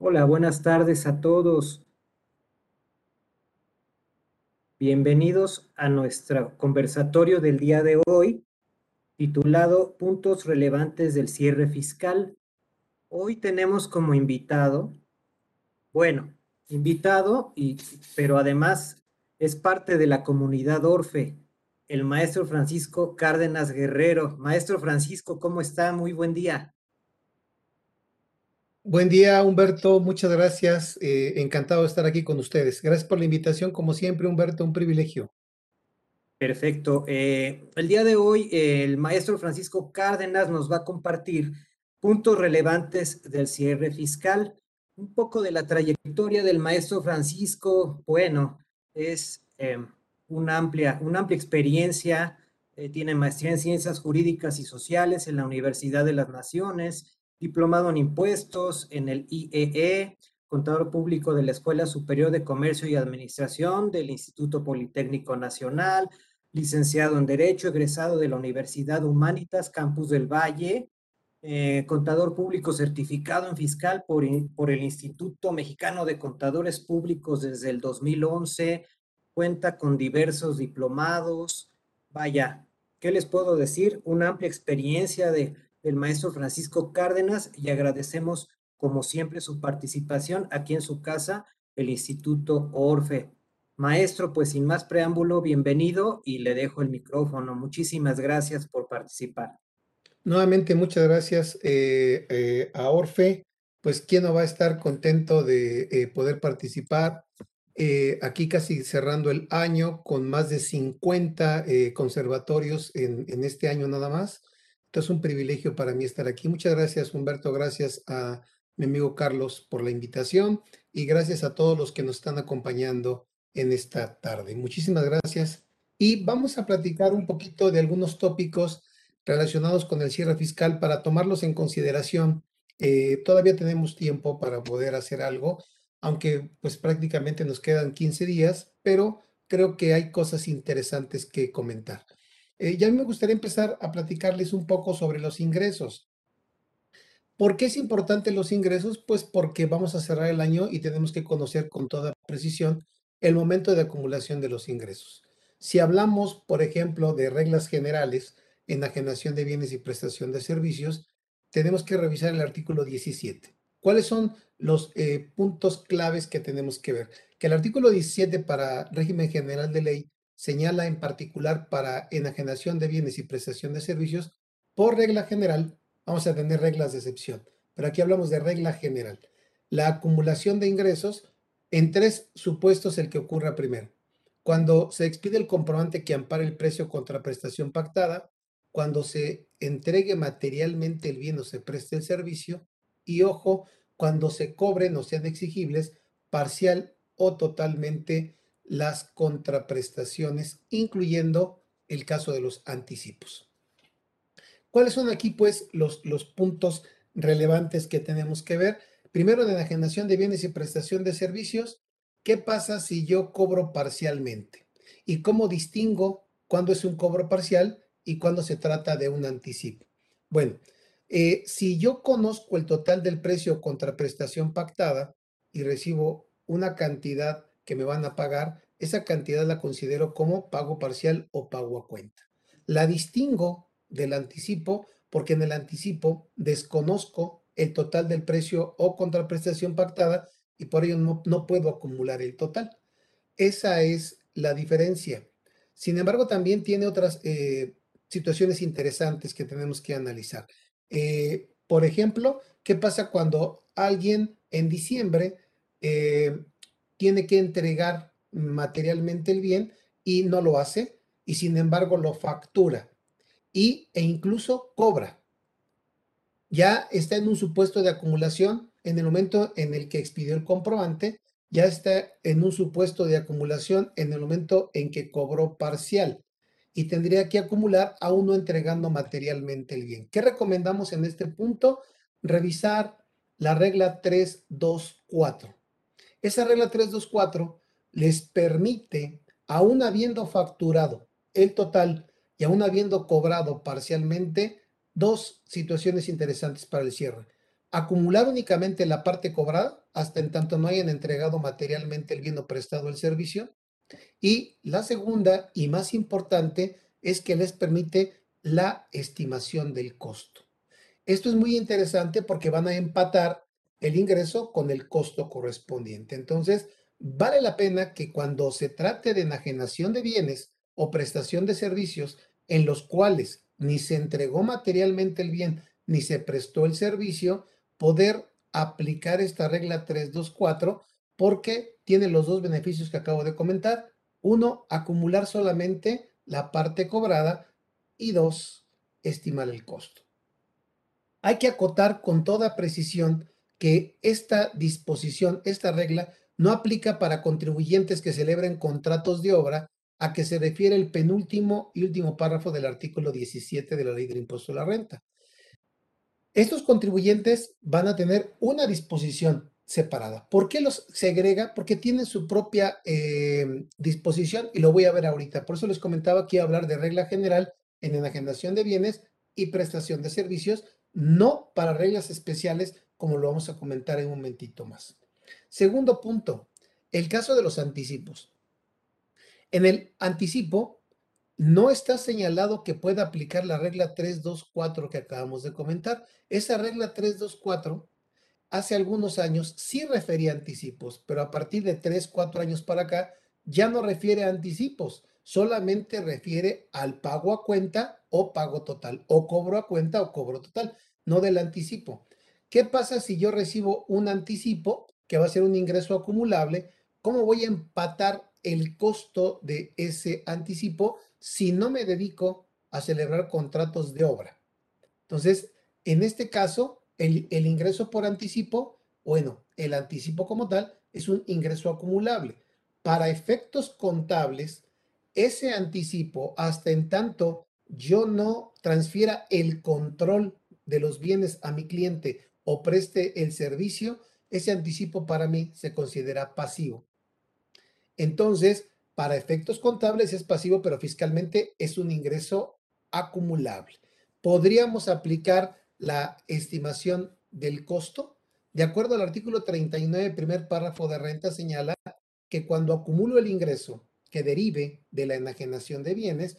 Hola, buenas tardes a todos. Bienvenidos a nuestro conversatorio del día de hoy, titulado Puntos relevantes del cierre fiscal. Hoy tenemos como invitado, bueno, invitado, y, pero además es parte de la comunidad Orfe, el maestro Francisco Cárdenas Guerrero. Maestro Francisco, ¿cómo está? Muy buen día. Buen día, Humberto. Muchas gracias. Eh, encantado de estar aquí con ustedes. Gracias por la invitación. Como siempre, Humberto, un privilegio. Perfecto. Eh, el día de hoy, el maestro Francisco Cárdenas nos va a compartir puntos relevantes del cierre fiscal. Un poco de la trayectoria del maestro Francisco. Bueno, es em, una, amplia, una amplia experiencia. Eh, tiene maestría en ciencias jurídicas y sociales en la Universidad de las Naciones diplomado en impuestos en el IEE, e, contador público de la Escuela Superior de Comercio y Administración del Instituto Politécnico Nacional, licenciado en Derecho, egresado de la Universidad Humanitas, Campus del Valle, eh, contador público certificado en fiscal por, por el Instituto Mexicano de Contadores Públicos desde el 2011, cuenta con diversos diplomados. Vaya, ¿qué les puedo decir? Una amplia experiencia de del maestro Francisco Cárdenas y agradecemos como siempre su participación aquí en su casa, el Instituto Orfe. Maestro, pues sin más preámbulo, bienvenido y le dejo el micrófono. Muchísimas gracias por participar. Nuevamente, muchas gracias eh, eh, a Orfe. Pues, ¿quién no va a estar contento de eh, poder participar? aquí casi cerrando el año con más de 50 conservatorios en este año nada más. Es un privilegio para mí estar aquí. Muchas gracias, Humberto. Gracias a mi amigo Carlos por la invitación y gracias a todos los que nos están acompañando en esta tarde. Muchísimas gracias. Y vamos a platicar un poquito de algunos tópicos relacionados con el cierre fiscal para tomarlos en consideración. Eh, todavía tenemos tiempo para poder hacer algo, aunque pues prácticamente nos quedan 15 días, pero creo que hay cosas interesantes que comentar. Eh, ya me gustaría empezar a platicarles un poco sobre los ingresos. ¿Por qué es importante los ingresos? Pues porque vamos a cerrar el año y tenemos que conocer con toda precisión el momento de acumulación de los ingresos. Si hablamos, por ejemplo, de reglas generales, enajenación de bienes y prestación de servicios, tenemos que revisar el artículo 17. ¿Cuáles son los eh, puntos claves que tenemos que ver? Que el artículo 17 para régimen general de ley señala en particular para enajenación de bienes y prestación de servicios, por regla general, vamos a tener reglas de excepción, pero aquí hablamos de regla general. La acumulación de ingresos en tres supuestos el que ocurra primero. Cuando se expide el comprobante que ampara el precio contra prestación pactada, cuando se entregue materialmente el bien o se preste el servicio, y ojo, cuando se cobren o sean exigibles parcial o totalmente las contraprestaciones, incluyendo el caso de los anticipos. ¿Cuáles son aquí, pues, los, los puntos relevantes que tenemos que ver? Primero, de enajenación de bienes y prestación de servicios, ¿qué pasa si yo cobro parcialmente? ¿Y cómo distingo cuándo es un cobro parcial y cuándo se trata de un anticipo? Bueno, eh, si yo conozco el total del precio contra prestación pactada y recibo una cantidad que me van a pagar, esa cantidad la considero como pago parcial o pago a cuenta. La distingo del anticipo porque en el anticipo desconozco el total del precio o contraprestación pactada y por ello no, puedo acumular el total. Esa es la diferencia. Sin embargo, también tiene otras eh, situaciones interesantes que tenemos que analizar. Eh, por ejemplo, ¿qué pasa cuando alguien en diciembre eh, tiene que entregar materialmente el bien y no lo hace y sin embargo lo factura y, e incluso cobra. Ya está en un supuesto de acumulación en el momento en el que expidió el comprobante, ya está en un supuesto de acumulación en el momento en que cobró parcial y tendría que acumular aún no entregando materialmente el bien. ¿Qué recomendamos en este punto? Revisar la regla 324. Esa regla 324 les permite, aún habiendo facturado el total y aún habiendo cobrado parcialmente, dos situaciones interesantes para el cierre. acumular únicamente la parte cobrada hasta en tanto no hayan entregado materialmente el bien o prestado el servicio. Y la segunda y más importante es que les permite la estimación del costo. Esto es muy interesante porque van a empatar el ingreso con el costo correspondiente. Entonces, vale la pena que cuando se trate de enajenación de bienes o prestación de servicios en los cuales ni se entregó materialmente el bien ni se prestó el servicio, poder aplicar esta regla 324 porque tiene los dos beneficios que acabo de comentar. Uno, acumular solamente la parte cobrada y dos, estimar el costo. Hay que acotar con toda precisión que esta disposición, esta regla, no aplica para contribuyentes que celebren contratos de obra a que se refiere el penúltimo y último párrafo del artículo 17 de la ley del impuesto a la renta. Estos contribuyentes van a tener una disposición separada. ¿Por qué los segrega? Porque tienen su propia eh, disposición y lo voy a ver ahorita. Por eso les comentaba que iba a hablar de regla general en enajenación de bienes y prestación de servicios, no para reglas especiales como lo vamos a comentar en un momentito más. Segundo punto, el caso de los anticipos. En el anticipo no está señalado que pueda aplicar la regla 324 que acabamos de comentar. Esa regla 324 hace algunos años sí refería a anticipos, pero a partir de 3, 4 años para acá ya no refiere a anticipos, solamente refiere al pago a cuenta o pago total, o cobro a cuenta o cobro total, no del anticipo. ¿Qué pasa si yo recibo un anticipo que va a ser un ingreso acumulable? ¿Cómo voy a empatar el costo de ese anticipo si no me dedico a celebrar contratos de obra? Entonces, en este caso, el, ingreso por anticipo, bueno, el anticipo como tal es un ingreso acumulable. Para efectos contables, ese anticipo, hasta en tanto yo no transfiera el control de los bienes a mi cliente o preste el servicio, ese anticipo para mí se considera pasivo. Entonces, para efectos contables es pasivo, pero fiscalmente es un ingreso acumulable. Podríamos aplicar la estimación del costo. De acuerdo al artículo 39, primer párrafo de renta, señala que cuando acumulo el ingreso que derive de la enajenación de bienes,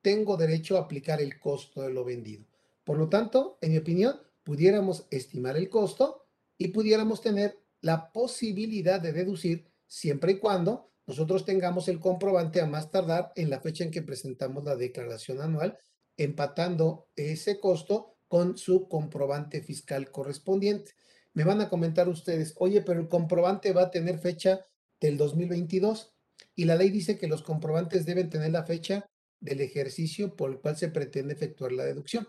tengo derecho a aplicar el costo de lo vendido. Por lo tanto, en mi opinión, pudiéramos estimar el costo y pudiéramos tener la posibilidad de deducir siempre y cuando nosotros tengamos el comprobante a más tardar en la fecha en que presentamos la declaración anual, empatando ese costo con su comprobante fiscal correspondiente. Me van a comentar ustedes, oye, pero el comprobante va a tener fecha del 2022 y la ley dice que los comprobantes deben tener la fecha del ejercicio por el cual se pretende efectuar la deducción.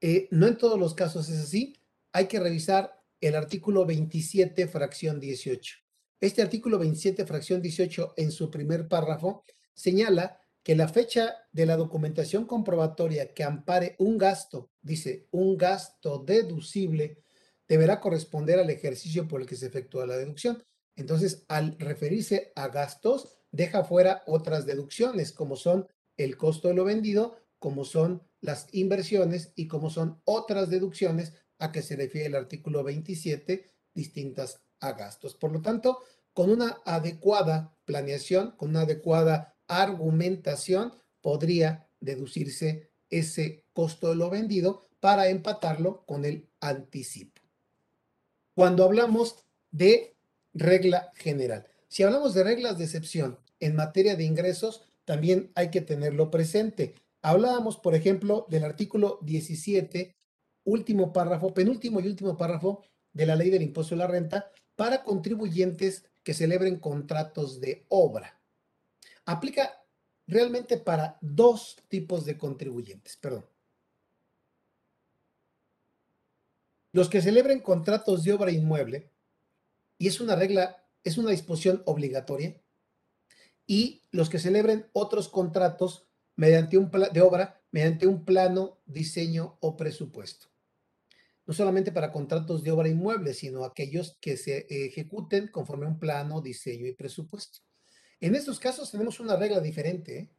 Eh, no en todos los casos es así. Hay que revisar el artículo 27, fracción 18. Este artículo 27, fracción 18, en su primer párrafo, señala que la fecha de la documentación comprobatoria que ampare un gasto, dice, un gasto deducible, deberá corresponder al ejercicio por el que se efectúa la deducción. Entonces, al referirse a gastos, deja fuera otras deducciones, como son el costo de lo vendido, como son las inversiones y como son otras deducciones a que se refiere el artículo 27, distintas a gastos. Por lo tanto, con una adecuada planeación, con una adecuada argumentación, podría deducirse ese costo de lo vendido para empatarlo con el anticipo. Cuando hablamos de regla general, si hablamos de reglas de excepción en materia de ingresos, también hay que tenerlo presente. Hablábamos, por ejemplo, del artículo 17, último párrafo, penúltimo y último párrafo de la ley del impuesto a la renta para contribuyentes que celebren contratos de obra. Aplica realmente para dos tipos de contribuyentes, perdón. Los que celebren contratos de obra inmueble, y es una regla, es una disposición obligatoria, y los que celebren otros contratos mediante un de obra mediante un plano, diseño o presupuesto. No solamente para contratos de obra inmueble, sino aquellos que se ejecuten conforme a un plano, diseño y presupuesto. En estos casos tenemos una regla diferente. ¿eh?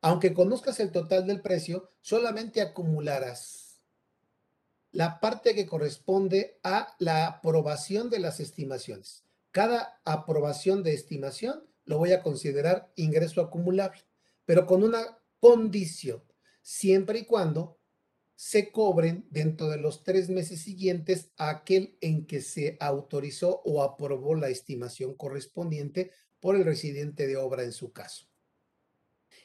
Aunque conozcas el total del precio, solamente acumularás la parte que corresponde a la aprobación de las estimaciones. Cada aprobación de estimación lo voy a considerar ingreso acumulable, pero con una condición, siempre y cuando se cobren dentro de los tres meses siguientes a aquel en que se autorizó o aprobó la estimación correspondiente por el residente de obra en su caso.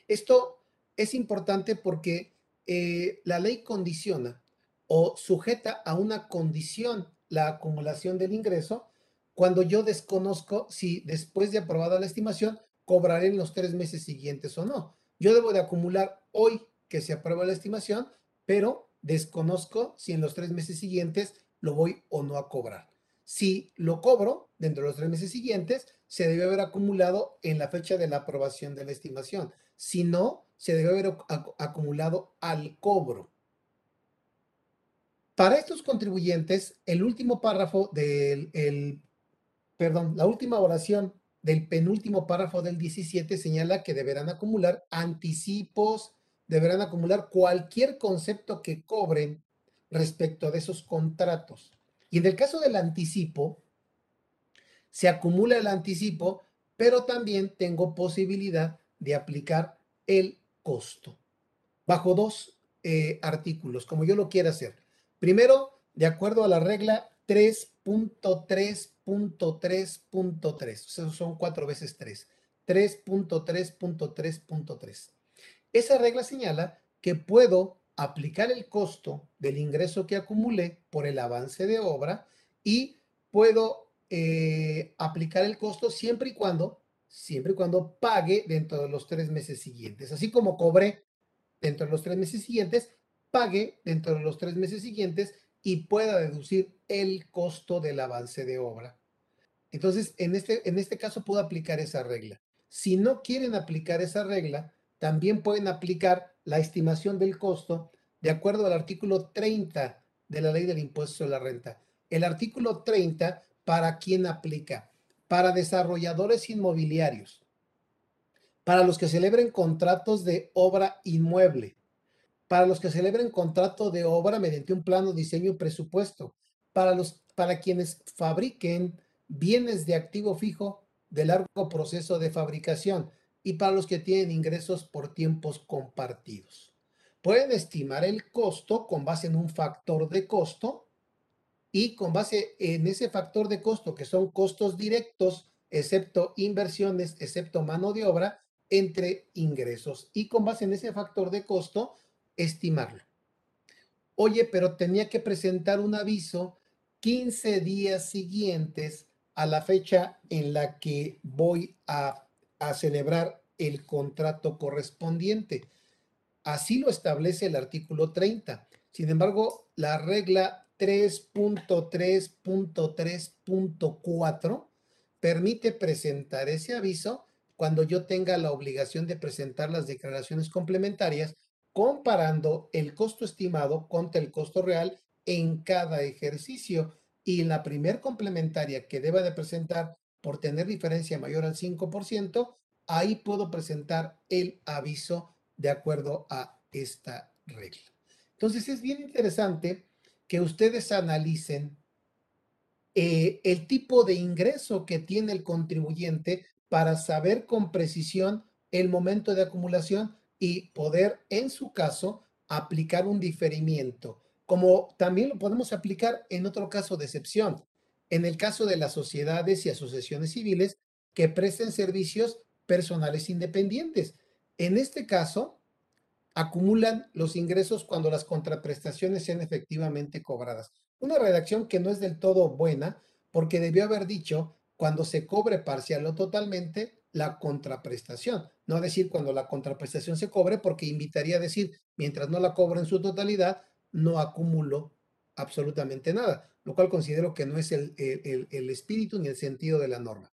Esto es importante porque eh, la ley condiciona o sujeta a una condición la acumulación del ingreso cuando yo desconozco si después de aprobada la estimación cobraré en los tres meses siguientes o no. Yo debo de acumular hoy que se aprueba la estimación, pero desconozco si en los tres meses siguientes lo voy o no a cobrar. Si lo cobro dentro de los tres meses siguientes, se debe haber acumulado en la fecha de la aprobación de la estimación. Si no, se debe haber acumulado al cobro. Para estos contribuyentes, el último párrafo del, el, perdón, la última oración del penúltimo párrafo del 17 señala que deberán acumular anticipos, deberán acumular cualquier concepto que cobren respecto de esos contratos. Y en el caso del anticipo, se acumula el anticipo, pero también tengo posibilidad de aplicar el costo bajo dos eh, artículos, como yo lo quiera hacer. Primero, de acuerdo a la regla 3.3.3.3, esos son cuatro veces 3, 3.3.3.3. Esa regla señala que puedo aplicar el costo del ingreso que acumulé por el avance de obra y puedo eh, aplicar el costo siempre y cuando, siempre y cuando pague dentro de los tres meses siguientes. Así como cobré dentro de los tres meses siguientes, pague dentro de los tres meses siguientes y pueda deducir el costo del avance de obra. Entonces, en este, en este caso puedo aplicar esa regla. Si no quieren aplicar esa regla, también pueden aplicar la estimación del costo de acuerdo al artículo 30 de la ley del impuesto sobre la renta. El artículo 30, ¿para quién aplica? Para desarrolladores inmobiliarios, para los que celebren contratos de obra inmueble, para los que celebren contrato de obra mediante un plano, diseño presupuesto, para, los, para quienes fabriquen bienes de activo fijo de largo proceso de fabricación, y para los que tienen ingresos por tiempos compartidos. Pueden estimar el costo con base en un factor de costo y con base en ese factor de costo, que son costos directos, excepto inversiones, excepto mano de obra, entre ingresos. Y con base en ese factor de costo, estimarlo. Oye, pero tenía que presentar un aviso 15 días siguientes a la fecha en la que voy a a celebrar el contrato correspondiente. Así lo establece el artículo 30. Sin embargo, la regla 3.3.3.4 permite presentar ese aviso cuando yo tenga la obligación de presentar las declaraciones complementarias comparando el costo estimado contra el costo real en cada ejercicio. Y la primer complementaria que deba de presentar por tener diferencia mayor al 5%, ahí puedo presentar el aviso de acuerdo a esta regla. Entonces es bien interesante que ustedes analicen eh, el tipo de ingreso que tiene el contribuyente para saber con precisión el momento de acumulación y poder, en su caso, aplicar un diferimiento, como también lo podemos aplicar en otro caso de excepción en el caso de las sociedades y asociaciones civiles que presten servicios personales independientes. En este caso, acumulan los ingresos cuando las contraprestaciones sean efectivamente cobradas. Una redacción que no es del todo buena porque debió haber dicho cuando se cobre parcial o totalmente la contraprestación, no decir cuando la contraprestación se cobre porque invitaría a decir mientras no la cobro en su totalidad, no acumulo absolutamente nada lo cual considero que no es el, espíritu ni el sentido de la norma.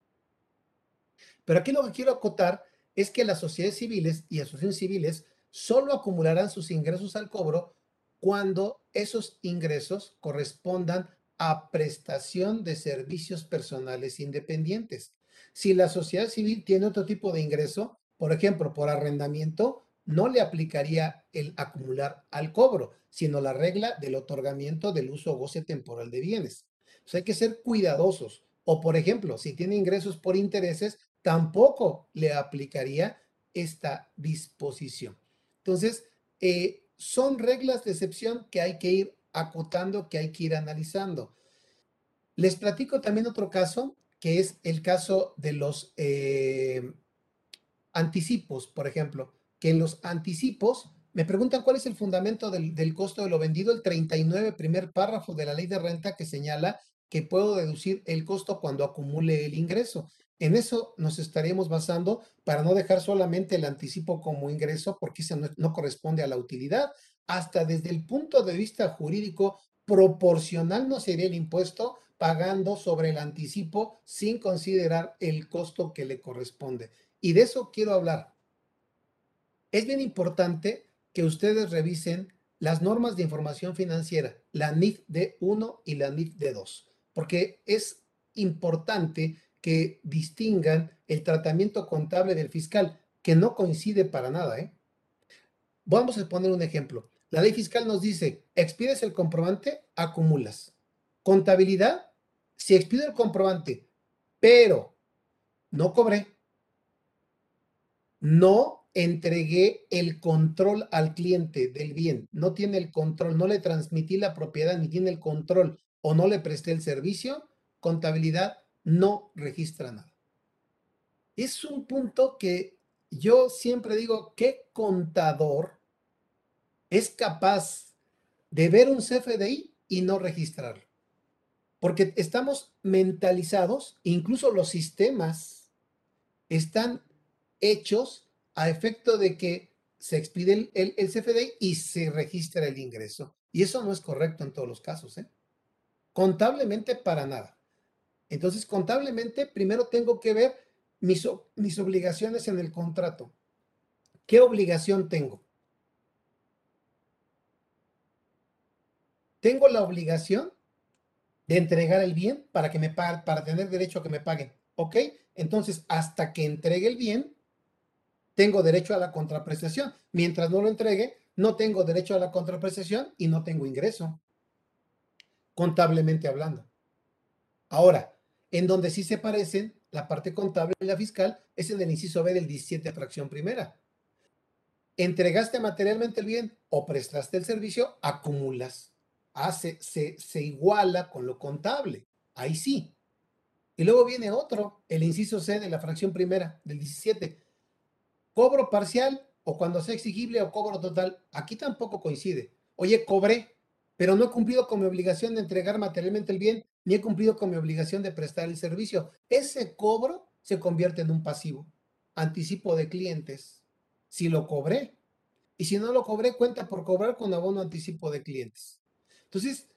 Pero aquí lo que quiero acotar es que las sociedades civiles y asociaciones civiles solo acumularán sus ingresos al cobro cuando esos ingresos correspondan a prestación de servicios personales independientes. Si la sociedad civil tiene otro tipo de ingreso, por ejemplo, por arrendamiento, no le aplicaría el acumular al cobro, sino la regla del otorgamiento del uso o goce temporal de bienes. O hay que ser cuidadosos. O, por ejemplo, si tiene ingresos por intereses, tampoco le aplicaría esta disposición. Entonces, eh, son reglas de excepción que hay que ir acotando, que hay que ir analizando. Les platico también otro caso, que es el caso de los eh, anticipos, por ejemplo, que en los anticipos me preguntan cuál es el fundamento del, del, costo de lo vendido, el 39 primer párrafo de la ley de renta que señala que puedo deducir el costo cuando acumule el ingreso. En eso nos estaríamos basando para no dejar solamente el anticipo como ingreso, porque eso no, corresponde a la utilidad. Hasta desde el punto de vista jurídico, proporcional no sería el impuesto pagando sobre el anticipo sin considerar el costo que le corresponde. Y de eso quiero hablar. Es bien importante que ustedes revisen las normas de información financiera, la NIF D1 y la NIF D2, porque es importante que distingan el tratamiento contable del fiscal, que no coincide para nada. ¿eh? Vamos a poner un ejemplo. La ley fiscal nos dice, expides el comprobante, acumulas. Contabilidad, si expido el comprobante, pero no cobré, no entregué el control al cliente del bien, no tiene el control, no le transmití la propiedad ni tiene el control o no le presté el servicio, contabilidad no registra nada. Es un punto que yo siempre digo, ¿qué contador es capaz de ver un CFDI y no registrarlo? Porque estamos mentalizados, incluso los sistemas están hechos a efecto de que se expide el, CFDI y se registra el ingreso. Y eso no es correcto en todos los casos. ¿eh? Contablemente para nada. Entonces, contablemente, primero tengo que ver mis, mis obligaciones en el contrato. ¿Qué obligación tengo? Tengo la obligación de entregar el bien para que me para tener derecho a que me paguen. ¿Ok? Entonces, hasta que entregue el bien, tengo derecho a la contraprestación. Mientras no lo entregue, no tengo derecho a la contraprestación y no tengo ingreso, contablemente hablando. Ahora, en donde sí se parecen la parte contable y la fiscal es en el inciso B del 17 fracción primera. Entregaste materialmente el bien o prestaste el servicio, acumulas. Hace, se, se iguala con lo contable. Ahí sí. Y luego viene otro, el inciso C de la fracción primera del 17. Cobro parcial o cuando sea exigible o cobro total. Aquí tampoco coincide. Oye, cobré, pero no he cumplido con mi obligación de entregar materialmente el bien ni he cumplido con mi obligación de prestar el servicio. Ese cobro se convierte en un pasivo, anticipo de clientes, si lo cobré. Y si no lo cobré, cuenta por cobrar con abono anticipo de clientes. Entonces,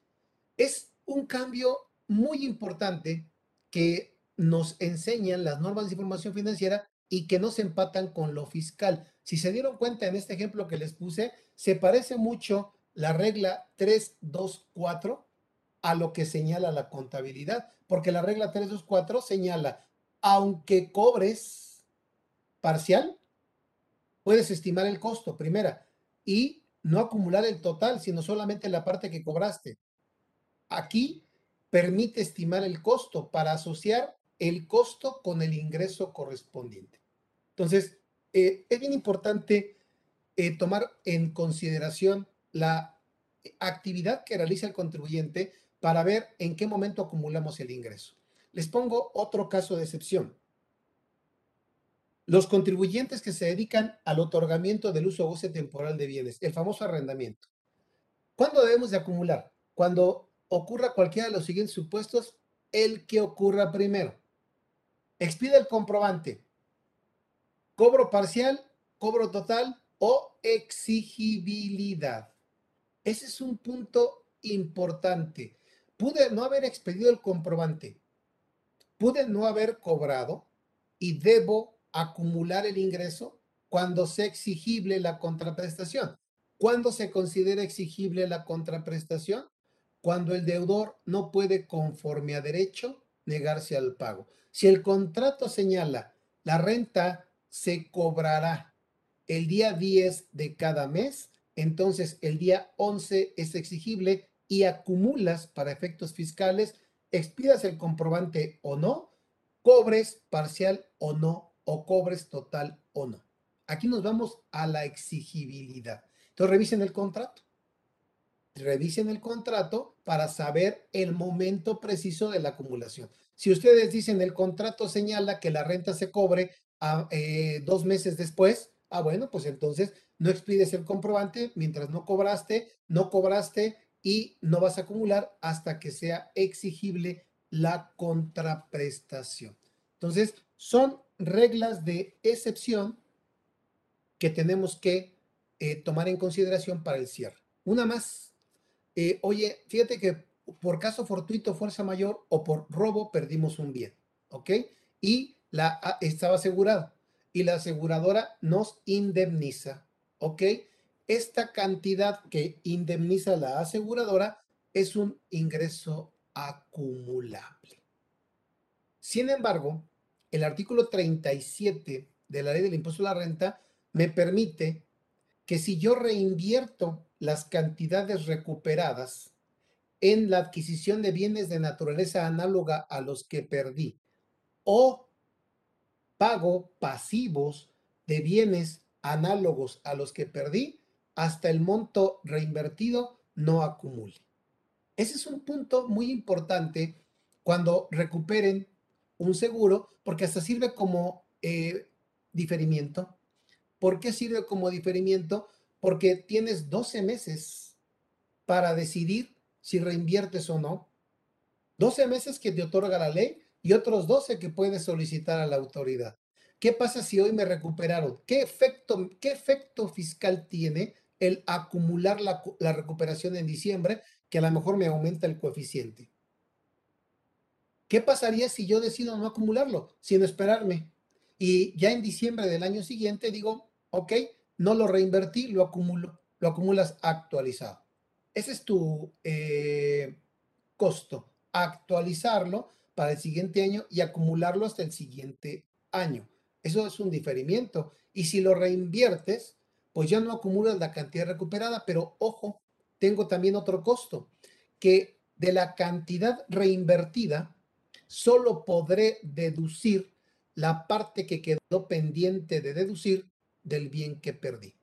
es un cambio muy importante que nos enseñan las normas de información financiera y que no se empatan con lo fiscal. Si se dieron cuenta en este ejemplo que les puse, se parece mucho la regla 324 a lo que señala la contabilidad, porque la regla 324 señala, aunque cobres parcial, puedes estimar el costo, primera, y no acumular el total, sino solamente la parte que cobraste. Aquí permite estimar el costo para asociar el costo con el ingreso correspondiente. Entonces, eh, es bien importante eh, tomar en consideración la actividad que realiza el contribuyente para ver en qué momento acumulamos el ingreso. Les pongo otro caso de excepción. Los contribuyentes que se dedican al otorgamiento del uso o goce temporal de bienes, el famoso arrendamiento. ¿Cuándo debemos de acumular? Cuando ocurra cualquiera de los siguientes supuestos, el que ocurra primero. Expide el comprobante. Cobro parcial, cobro total o exigibilidad. Ese es un punto importante pude no haber expedido el comprobante, pude no haber cobrado y debo acumular el ingreso cuando sea exigible la contraprestación. ¿Cuándo se considera exigible la contraprestación? Cuando el deudor no puede, conforme a derecho, negarse al pago. Si el contrato señala la renta se cobrará el día 10 de cada mes, entonces el día 11 es exigible y acumulas para efectos fiscales, expidas el comprobante o no, cobres parcial o no, o cobres total o no. Aquí nos vamos a la exigibilidad. Entonces revisen el contrato. Revisen el contrato para saber el momento preciso de la acumulación. Si ustedes dicen el contrato señala que la renta se cobre a, eh, dos meses después, ah, bueno, pues entonces no expides el comprobante mientras no cobraste, no cobraste y no vas a acumular hasta que sea exigible la contraprestación. Entonces, son reglas de excepción que tenemos que eh, tomar en consideración para el cierre. Una más. Eh, oye, fíjate que por caso fortuito, fuerza mayor o por robo perdimos un bien, ¿ok? Y la estaba asegurada y la aseguradora nos indemniza, ¿ok? Esta cantidad que indemniza la aseguradora es un ingreso acumulable. Sin embargo, el artículo 37 de la ley del impuesto a la renta me permite que si yo reinvierto las cantidades recuperadas en la adquisición de bienes de naturaleza análoga a los que perdí o pago pasivos de bienes análogos a los que perdí hasta el monto reinvertido no acumule. Ese es un punto muy importante cuando recuperen un seguro porque hasta sirve como eh, diferimiento. ¿Por qué sirve como diferimiento? Porque tienes 12 meses para decidir si reinviertes o no. 12 meses que te otorga la ley y otros 12 que puedes solicitar a la autoridad. ¿Qué pasa si hoy me recuperaron? ¿Qué efecto, qué efecto fiscal tiene el acumular la, la recuperación en diciembre que a lo mejor me aumenta el coeficiente? ¿Qué pasaría si yo decido no acumularlo, sino esperarme? Y ya en diciembre del año siguiente digo, ok, no lo reinvertí, lo acumulo, lo acumulas actualizado. Ese es tu eh, costo, actualizarlo para el siguiente año y acumularlo hasta el siguiente año. Eso es un diferimiento. Y si lo reinviertes, pues ya no acumulas la cantidad recuperada, pero ojo, tengo también otro costo, que de la cantidad reinvertida, solo podré deducir la parte que quedó pendiente de deducir del bien que perdí.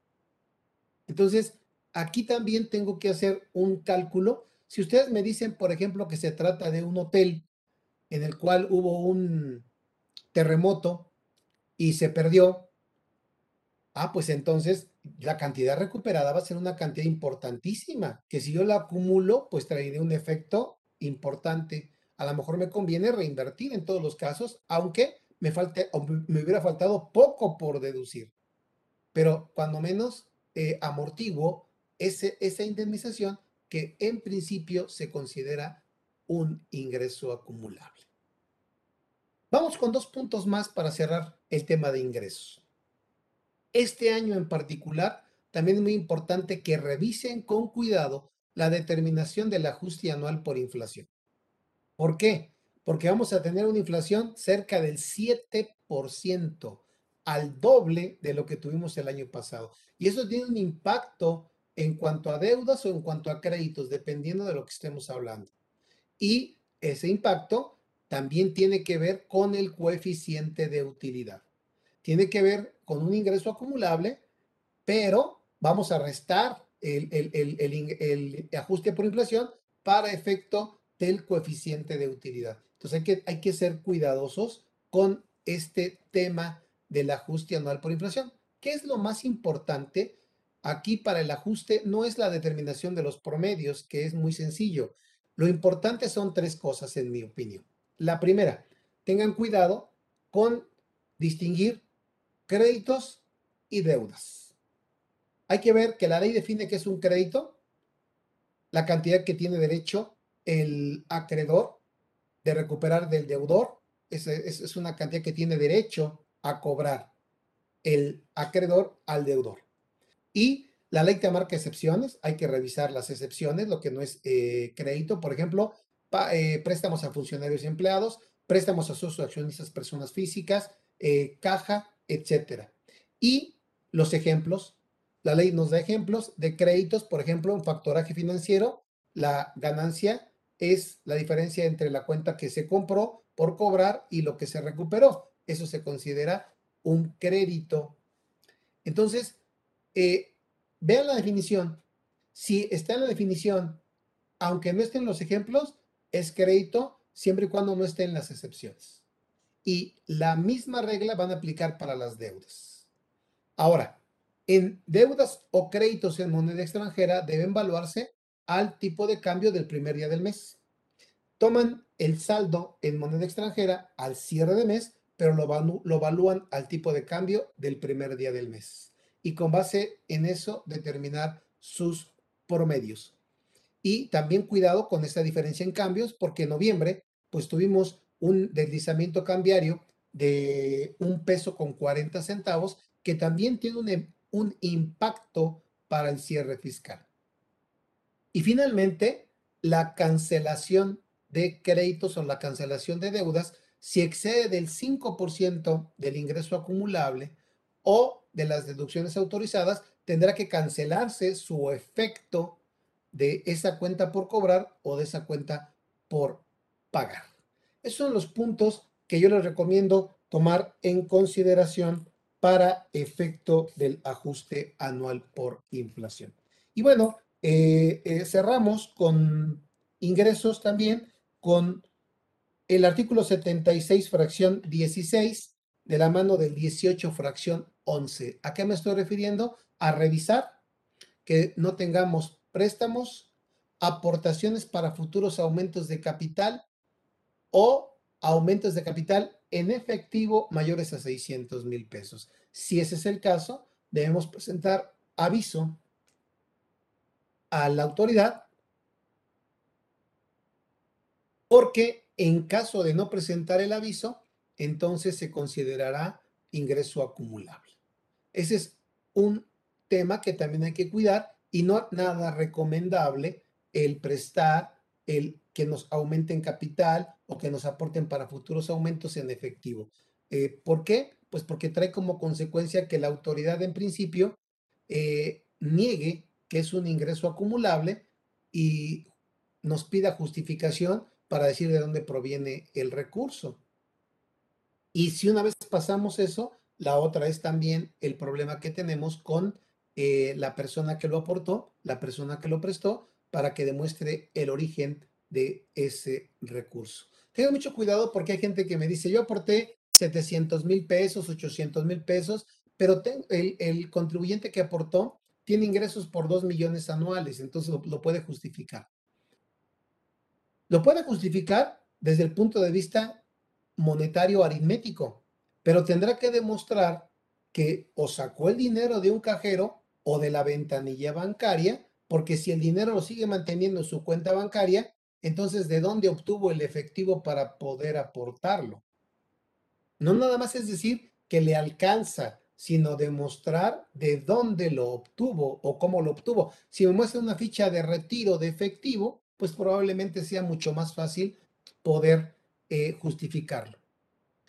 Entonces, aquí también tengo que hacer un cálculo. Si ustedes me dicen, por ejemplo, que se trata de un hotel en el cual hubo un terremoto y se perdió, ah, pues entonces la cantidad recuperada va a ser una cantidad importantísima, que si yo la acumulo, pues traeré un efecto importante. A lo mejor me conviene reinvertir en todos los casos, aunque me falte o me hubiera faltado poco por deducir pero cuando menos eh, amortiguo ese, esa indemnización que en principio se considera un ingreso acumulable. Vamos con dos puntos más para cerrar el tema de ingresos. Este año en particular, también es muy importante que revisen con cuidado la determinación del ajuste anual por inflación. ¿Por qué? Porque vamos a tener una inflación cerca del 7% al doble de lo que tuvimos el año pasado. Y eso tiene un impacto en cuanto a deudas o en cuanto a créditos, dependiendo de lo que estemos hablando. Y ese impacto también tiene que ver con el coeficiente de utilidad. Tiene que ver con un ingreso acumulable, pero vamos a restar el, el ajuste por inflación para efecto del coeficiente de utilidad. Entonces hay que, hay que ser cuidadosos con este tema del ajuste anual por inflación. ¿Qué es lo más importante? Aquí para el ajuste no es la determinación de los promedios, que es muy sencillo. Lo importante son tres cosas, en mi opinión. La primera, tengan cuidado con distinguir créditos y deudas. Hay que ver que la ley define que es un crédito, la cantidad que tiene derecho el acreedor de recuperar del deudor, es, es una cantidad que tiene derecho a cobrar el acreedor al deudor. Y la ley te marca excepciones, hay que revisar las excepciones, lo que no es eh, crédito, por ejemplo, eh, préstamos a funcionarios y empleados, préstamos a sus accionistas personas físicas, eh, caja, etcétera. Y los ejemplos, la ley nos da ejemplos de créditos, por ejemplo, un factoraje financiero, la ganancia es la diferencia entre la cuenta que se compró por cobrar y lo que se recuperó. Eso se considera un crédito. Entonces, eh, vean la definición. Si está en la definición, aunque no estén los ejemplos, es crédito siempre y cuando no estén las excepciones. Y la misma regla van a aplicar para las deudas. Ahora, en deudas o créditos en moneda extranjera deben evaluarse al tipo de cambio del primer día del mes. Toman el saldo en moneda extranjera al cierre de mes, pero lo, lo evalúan al tipo de cambio del primer día del mes. Y con base en eso determinar sus promedios. Y también cuidado con esta diferencia en cambios, porque en noviembre pues tuvimos un deslizamiento cambiario de un peso con 40 centavos, que también tiene un, un impacto para el cierre fiscal. Y finalmente, la cancelación de créditos o la cancelación de deudas si excede del 5% del ingreso acumulable o de las deducciones autorizadas, tendrá que cancelarse su efecto de esa cuenta por cobrar o de esa cuenta por pagar. Esos son los puntos que yo les recomiendo tomar en consideración para efecto del ajuste anual por inflación. Y bueno, eh, eh, cerramos con ingresos también con el artículo 76, fracción 16, de la mano del 18, fracción 11. ¿A qué me estoy refiriendo? A revisar que no tengamos préstamos, aportaciones para futuros aumentos de capital o aumentos de capital en efectivo mayores a 600 mil pesos. Si ese es el caso, debemos presentar aviso a la autoridad porque en caso de no presentar el aviso, entonces se considerará ingreso acumulable. Ese es un tema que también hay que cuidar y no nada recomendable el prestar, el que nos aumenten capital o que nos aporten para futuros aumentos en efectivo. Eh, ¿Por qué? Pues porque trae como consecuencia que la autoridad en principio eh, niegue que es un ingreso acumulable y nos pida justificación para decir de dónde proviene el recurso. Y si una vez pasamos eso, la otra es también el problema que tenemos con eh, la persona que lo aportó, la persona que lo prestó, para que demuestre el origen de ese recurso. Tengo mucho cuidado porque hay gente que me dice, yo aporté 700 mil pesos, 800 mil pesos, pero el, el contribuyente que aportó tiene ingresos por 2 millones anuales, entonces lo, puede justificar. Lo puede justificar desde el punto de vista monetario aritmético, pero tendrá que demostrar que o sacó el dinero de un cajero o de la ventanilla bancaria, porque si el dinero lo sigue manteniendo en su cuenta bancaria, entonces ¿de dónde obtuvo el efectivo para poder aportarlo? No nada más es decir que le alcanza sino demostrar de dónde lo obtuvo o cómo lo obtuvo. Si me muestra una ficha de retiro de efectivo, pues probablemente sea mucho más fácil poder eh, justificarlo.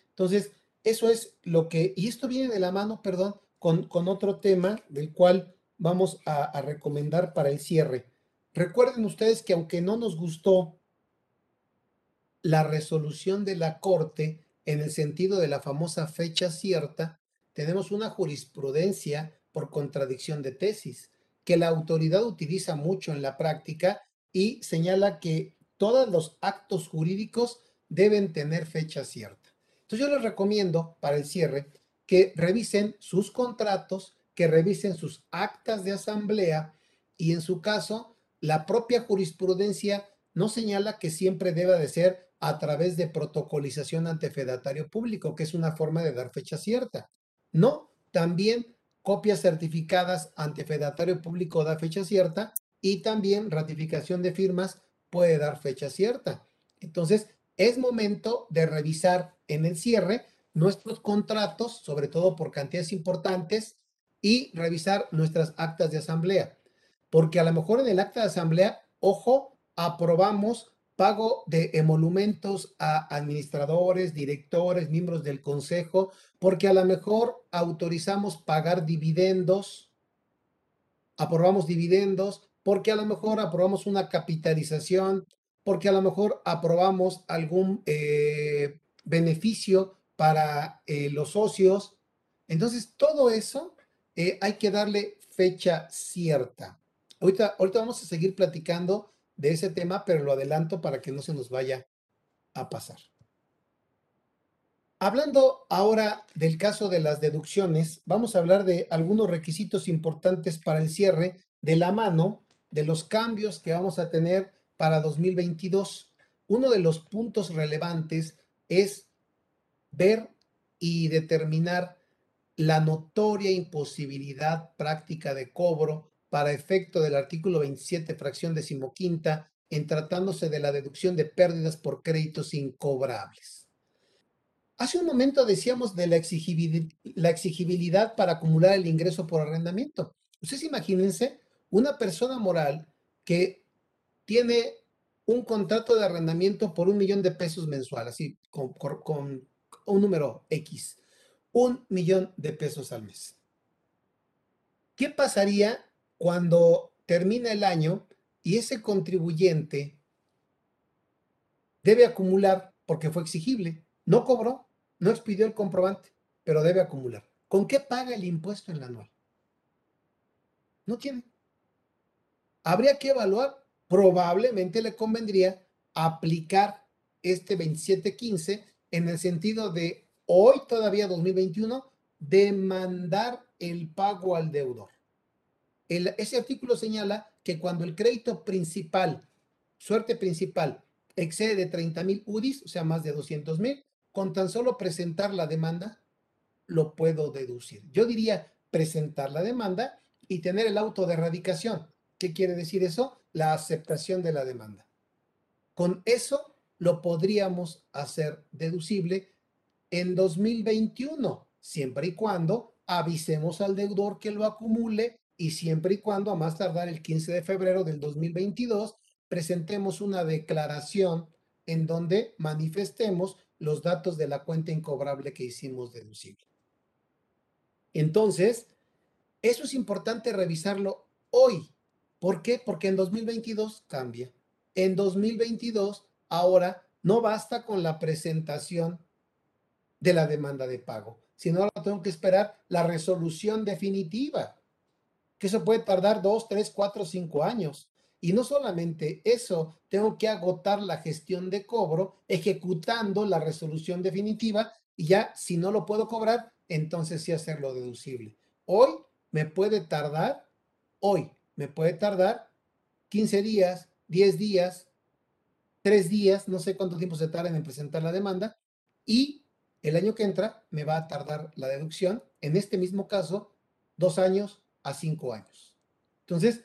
Entonces, eso es lo que, y esto viene de la mano, perdón, con, con otro tema del cual vamos a, a recomendar para el cierre. Recuerden ustedes que aunque no nos gustó la resolución de la Corte en el sentido de la famosa fecha cierta, tenemos una jurisprudencia por contradicción de tesis que la autoridad utiliza mucho en la práctica y señala que todos los actos jurídicos deben tener fecha cierta. Entonces yo les recomiendo para el cierre que revisen sus contratos, que revisen sus actas de asamblea y en su caso la propia jurisprudencia no señala que siempre deba de ser a través de protocolización ante fedatario público, que es una forma de dar fecha cierta. No, también copias certificadas ante fedatario público da fecha cierta y también ratificación de firmas puede dar fecha cierta. Entonces, es momento de revisar en el cierre nuestros contratos, sobre todo por cantidades importantes, y revisar nuestras actas de asamblea. Porque a lo mejor en el acta de asamblea, ojo, aprobamos pago de emolumentos a administradores, directores, miembros del consejo, porque a lo mejor autorizamos pagar dividendos aprobamos dividendos, porque a lo mejor aprobamos una capitalización, porque a lo mejor aprobamos algún eh, beneficio para eh, los socios. Entonces, todo eso eh, hay que darle fecha cierta. Ahorita, ahorita vamos a seguir platicando de ese tema, pero lo adelanto para que no se nos vaya a pasar. Hablando ahora del caso de las deducciones, vamos a hablar de algunos requisitos importantes para el cierre de la mano de los cambios que vamos a tener para 2022. Uno de los puntos relevantes es ver y determinar la notoria imposibilidad práctica de cobro para efecto del artículo 27, fracción decimoquinta, en tratándose de la deducción de pérdidas por créditos incobrables. Hace un momento decíamos de la exigibilidad, para acumular el ingreso por arrendamiento. Ustedes imagínense una persona moral que tiene un contrato de arrendamiento por un millón de pesos mensual, así, con, con un número X, un millón de pesos al mes. ¿Qué pasaría cuando termina el año y ese contribuyente debe acumular porque fue exigible? No cobró, no expidió el comprobante, pero debe acumular. ¿Con qué paga el impuesto en la anual? No tiene. Habría que evaluar, probablemente le convendría aplicar este 2715 en el sentido de hoy todavía 2021 demandar el pago al deudor. Ese artículo señala que cuando el crédito principal, suerte principal, excede de 30 mil UDIs, o sea, más de 200 mil, con tan solo presentar la demanda, lo puedo deducir. Yo diría presentar la demanda y tener el auto de erradicación. ¿Qué quiere decir eso? La aceptación de la demanda. Con eso lo podríamos hacer deducible en 2021, siempre y cuando avisemos al deudor que lo acumule y siempre y cuando a más tardar el 15 de febrero del 2022 presentemos una declaración en donde manifestemos los datos de la cuenta incobrable que hicimos deducible. Entonces, eso es importante revisarlo hoy. ¿Por qué? Porque en 2022 cambia. En 2022, ahora no basta con la presentación de la demanda de pago, sino ahora tengo que esperar la resolución definitiva, que eso puede tardar dos, tres, cuatro, cinco años. Y no solamente eso, tengo que agotar la gestión de cobro ejecutando la resolución definitiva y ya si no lo puedo cobrar, entonces sí hacerlo deducible. Hoy me puede tardar, hoy me puede tardar 15 días, 10 días, 3 días, no sé cuánto tiempo se tarda en presentar la demanda y el año que entra me va a tardar la deducción, en este mismo caso, dos años a cinco años. Entonces,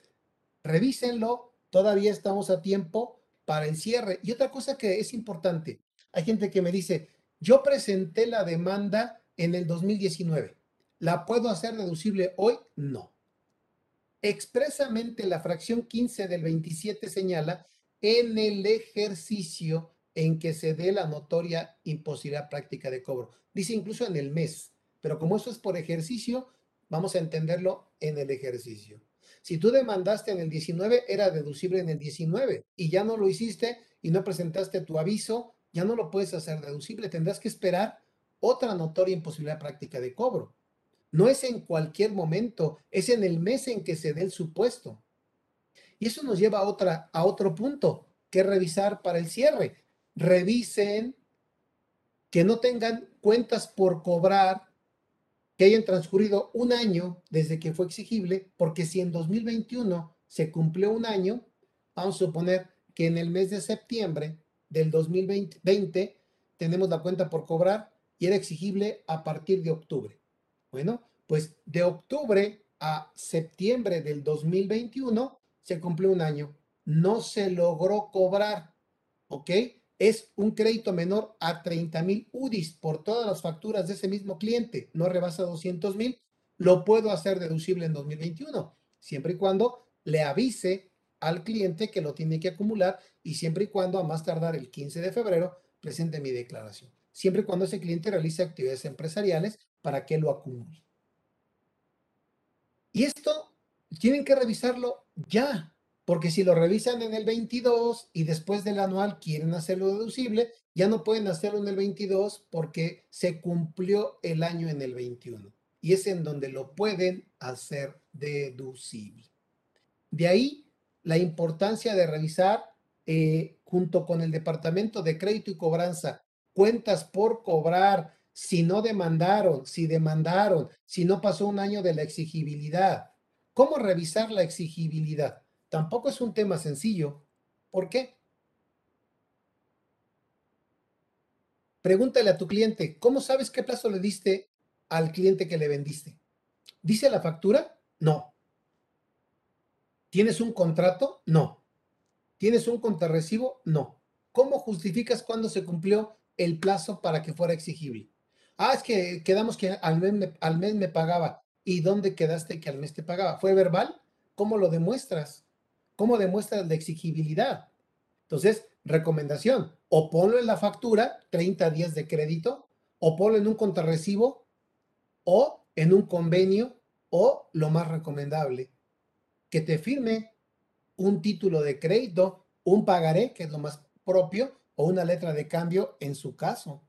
revísenlo, todavía estamos a tiempo para el cierre. Y otra cosa que es importante, hay gente que me dice, yo presenté la demanda en el 2019, ¿la puedo hacer deducible hoy? No. Expresamente la fracción 15 del 27 señala en el ejercicio en que se dé la notoria imposibilidad práctica de cobro. Dice incluso en el mes, pero como eso es por ejercicio, vamos a entenderlo en el ejercicio. Si tú demandaste en el 19, era deducible en el 19 y ya no lo hiciste y no presentaste tu aviso, ya no lo puedes hacer deducible. Tendrás que esperar otra notoria imposibilidad práctica de cobro. No es en cualquier momento, es en el mes en que se dé el supuesto. Y eso nos lleva a, otra, a otro punto que revisar para el cierre. Revisen que no tengan cuentas por cobrar que hayan transcurrido un año desde que fue exigible, porque si en 2021 se cumplió un año, vamos a suponer que en el mes de septiembre del 2020 tenemos la cuenta por cobrar y era exigible a partir de octubre. Bueno, pues de octubre a septiembre del 2021 se cumplió un año. No se logró cobrar, ¿ok? Es un crédito menor a 30 mil UDIs por todas las facturas de ese mismo cliente. No rebasa 200 mil. Lo puedo hacer deducible en 2021, siempre y cuando le avise al cliente que lo tiene que acumular y siempre y cuando a más tardar el 15 de febrero presente mi declaración. Siempre y cuando ese cliente realice actividades empresariales para que lo acumule. Y esto tienen que revisarlo ya, porque si lo revisan en el 22 y después del anual quieren hacerlo deducible, ya no pueden hacerlo en el 22 porque se cumplió el año en el 21. Y es en donde lo pueden hacer deducible. De ahí la importancia de revisar eh, junto con el Departamento de Crédito y Cobranza cuentas por cobrar, si no demandaron, si demandaron, si no pasó un año de la exigibilidad. ¿Cómo revisar la exigibilidad? Tampoco es un tema sencillo. ¿Por qué? Pregúntale a tu cliente, ¿cómo sabes qué plazo le diste al cliente que le vendiste? ¿Dice la factura? No. ¿Tienes un contrato? No. ¿Tienes un contrarrecibo? No. ¿Cómo justificas cuándo se cumplió el plazo para que fuera exigible? Ah, es que quedamos que al mes me, al mes me pagaba. ¿Y dónde quedaste que al mes te pagaba? ¿Fue verbal? ¿Cómo lo demuestras? ¿Cómo demuestras la exigibilidad? Entonces, recomendación, o ponlo en la factura, 30 días de crédito, o ponlo en un contrarrecibo, o en un convenio, o lo más recomendable, que te firme un título de crédito, un pagaré, que es lo más propio, o una letra de cambio en su caso.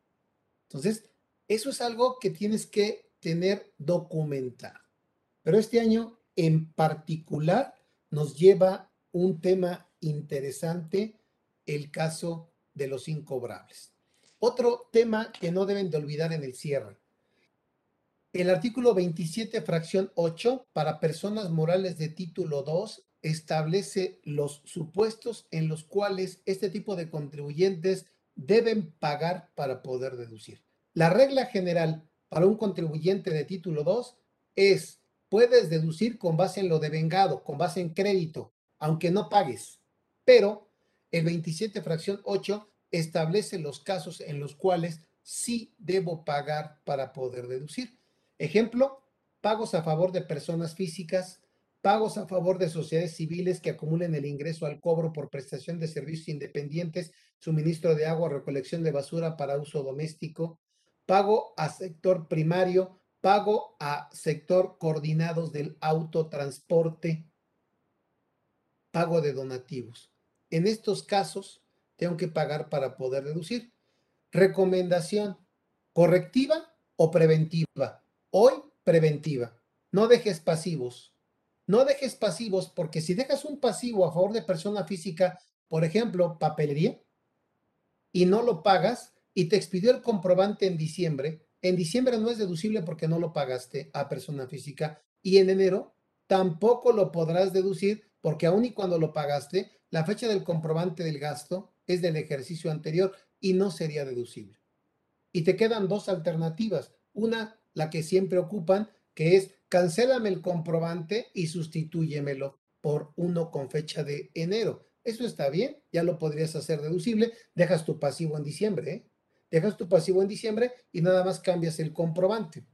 Entonces, eso es algo que tienes que tener documentado. Pero este año en particular nos lleva un tema interesante, el caso de los incobrables. Otro tema que no deben de olvidar en el cierre. El artículo 27, fracción 8, para personas morales de título 2, establece los supuestos en los cuales este tipo de contribuyentes deben pagar para poder deducir. La regla general para un contribuyente de título 2 es, puedes deducir con base en lo devengado, con base en crédito, aunque no pagues. Pero el 27 fracción 8 establece los casos en los cuales sí debo pagar para poder deducir. Ejemplo, pagos a favor de personas físicas, pagos a favor de sociedades civiles que acumulen el ingreso al cobro por prestación de servicios independientes, suministro de agua, recolección de basura para uso doméstico, pago a sector primario, pago a sector coordinados del autotransporte, pago de donativos. En estos casos, tengo que pagar para poder deducir. Recomendación, correctiva o preventiva. Hoy, preventiva. No dejes pasivos. No dejes pasivos porque si dejas un pasivo a favor de persona física, por ejemplo, papelería, y no lo pagas y te expidió el comprobante en diciembre, en diciembre no es deducible porque no lo pagaste a persona física y en enero tampoco lo podrás deducir porque aun y cuando lo pagaste, la fecha del comprobante del gasto es del ejercicio anterior y no sería deducible. Y te quedan dos alternativas. Una, la que siempre ocupan, que es cancélame el comprobante y sustitúyemelo por uno con fecha de enero. Eso está bien, ya lo podrías hacer deducible, dejas tu pasivo en diciembre, ¿eh? dejas tu pasivo en diciembre y nada más cambias el comprobante.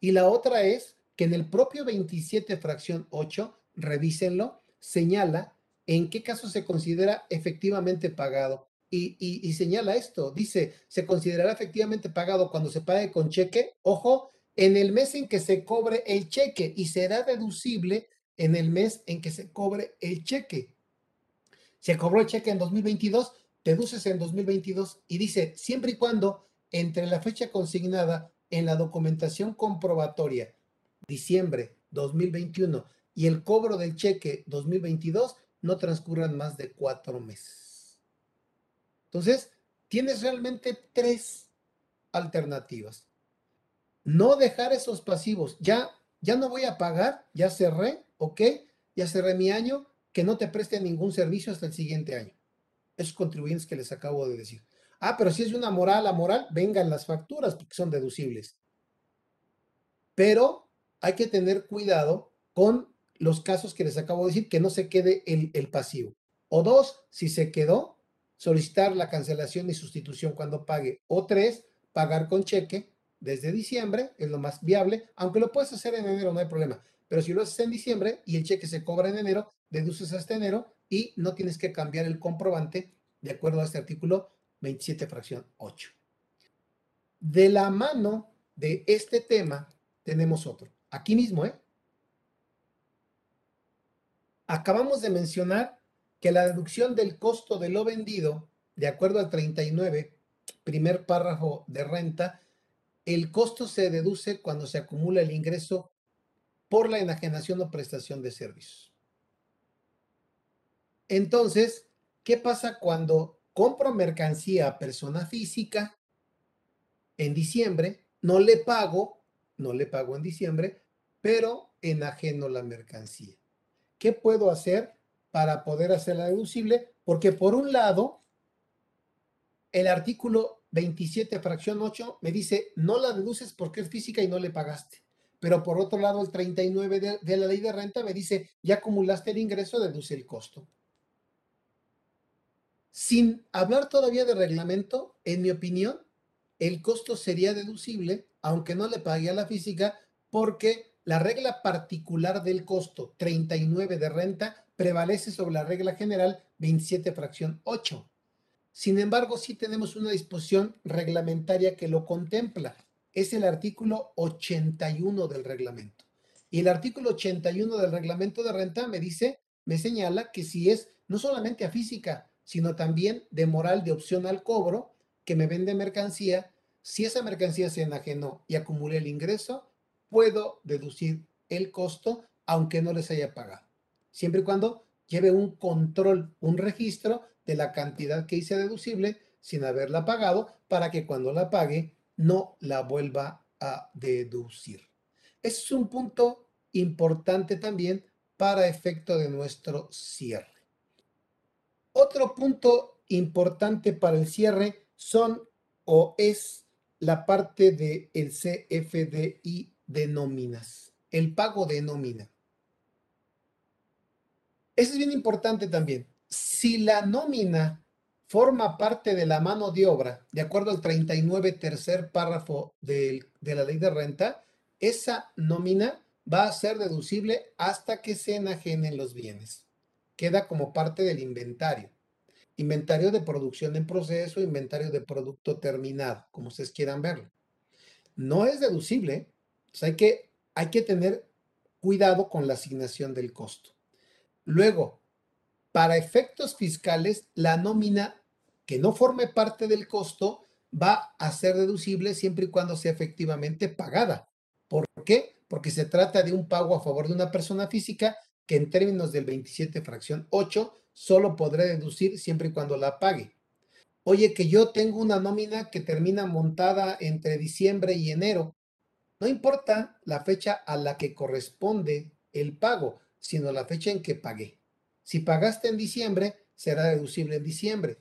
Y la otra es que en el propio 27 fracción 8, revísenlo, señala en qué caso se considera efectivamente pagado. Y, señala esto, dice, se considerará efectivamente pagado cuando se pague con cheque, ojo, en el mes en que se cobre el cheque y será deducible en el mes en que se cobre el cheque. Se cobró el cheque en 2022, deduces en 2022 y dice, siempre y cuando entre la fecha consignada en la documentación comprobatoria, diciembre 2021, y el cobro del cheque 2022, no transcurran más de cuatro meses. Entonces, tienes realmente tres alternativas. No dejar esos pasivos. Ya, ya no voy a pagar, ya cerré, ¿ok? Ya cerré mi año, que no te preste ningún servicio hasta el siguiente año. Esos contribuyentes que les acabo de decir. Ah, pero si es una moral a moral, vengan las facturas porque son deducibles. Pero hay que tener cuidado con los casos que les acabo de decir, que no se quede el, pasivo. O dos, si se quedó, solicitar la cancelación y sustitución cuando pague. O tres, pagar con cheque desde diciembre, es lo más viable, aunque lo puedes hacer en enero, no hay problema. Pero si lo haces en diciembre y el cheque se cobra en enero, deduces hasta enero y no tienes que cambiar el comprobante de acuerdo a este artículo 27, fracción 8. De la mano de este tema tenemos otro. Aquí mismo, ¿eh? Acabamos de mencionar que la deducción del costo de lo vendido, de acuerdo al 39, primer párrafo de renta, el costo se deduce cuando se acumula el ingreso por la enajenación o prestación de servicios. Entonces, ¿qué pasa cuando compro mercancía a persona física en diciembre? No le pago, no le pago en diciembre, pero enajeno la mercancía. ¿Qué puedo hacer para poder hacerla deducible? Porque por un lado, el artículo 27, fracción 8, me dice, no la deduces porque es física y no le pagaste. Pero por otro lado, el 39 de, de la ley de renta me dice, ya acumulaste el ingreso, deduce el costo. Sin hablar todavía de reglamento, en mi opinión, el costo sería deducible, aunque no le pague a la física, porque la regla particular del costo 39 de renta prevalece sobre la regla general 27 fracción 8. Sin embargo, sí tenemos una disposición reglamentaria que lo contempla. Es el artículo 81 del reglamento. Y el artículo 81 del reglamento de renta me dice, me señala que si es no solamente a física, sino también de moral de opción al cobro, que me vende mercancía, si esa mercancía se enajenó y acumulé el ingreso, puedo deducir el costo aunque no les haya pagado. Siempre y cuando lleve un control, un registro de la cantidad que hice deducible sin haberla pagado para que cuando la pague no la vuelva a deducir. Ese es un punto importante también para efecto de nuestro cierre. Otro punto importante para el cierre son o es la parte del el CFDI de nóminas, el pago de nómina. Eso es bien importante también. Si la nómina forma parte de la mano de obra, de acuerdo al 39 tercer párrafo de, de la ley de renta, esa nómina va a ser deducible hasta que se enajenen los bienes. Queda como parte del inventario. Inventario de producción en proceso, inventario de producto terminado, como ustedes quieran verlo. No es deducible hay que, hay que tener cuidado con la asignación del costo. Luego, para efectos fiscales, la nómina que no forme parte del costo va a ser deducible siempre y cuando sea efectivamente pagada. ¿Por qué? Porque se trata de un pago a favor de una persona física que en términos del 27 fracción 8 solo podré deducir siempre y cuando la pague. Oye, que yo tengo una nómina que termina montada entre diciembre y enero no importa la fecha a la que corresponde el pago, sino la fecha en que pagué. Si pagaste en diciembre, será deducible en diciembre.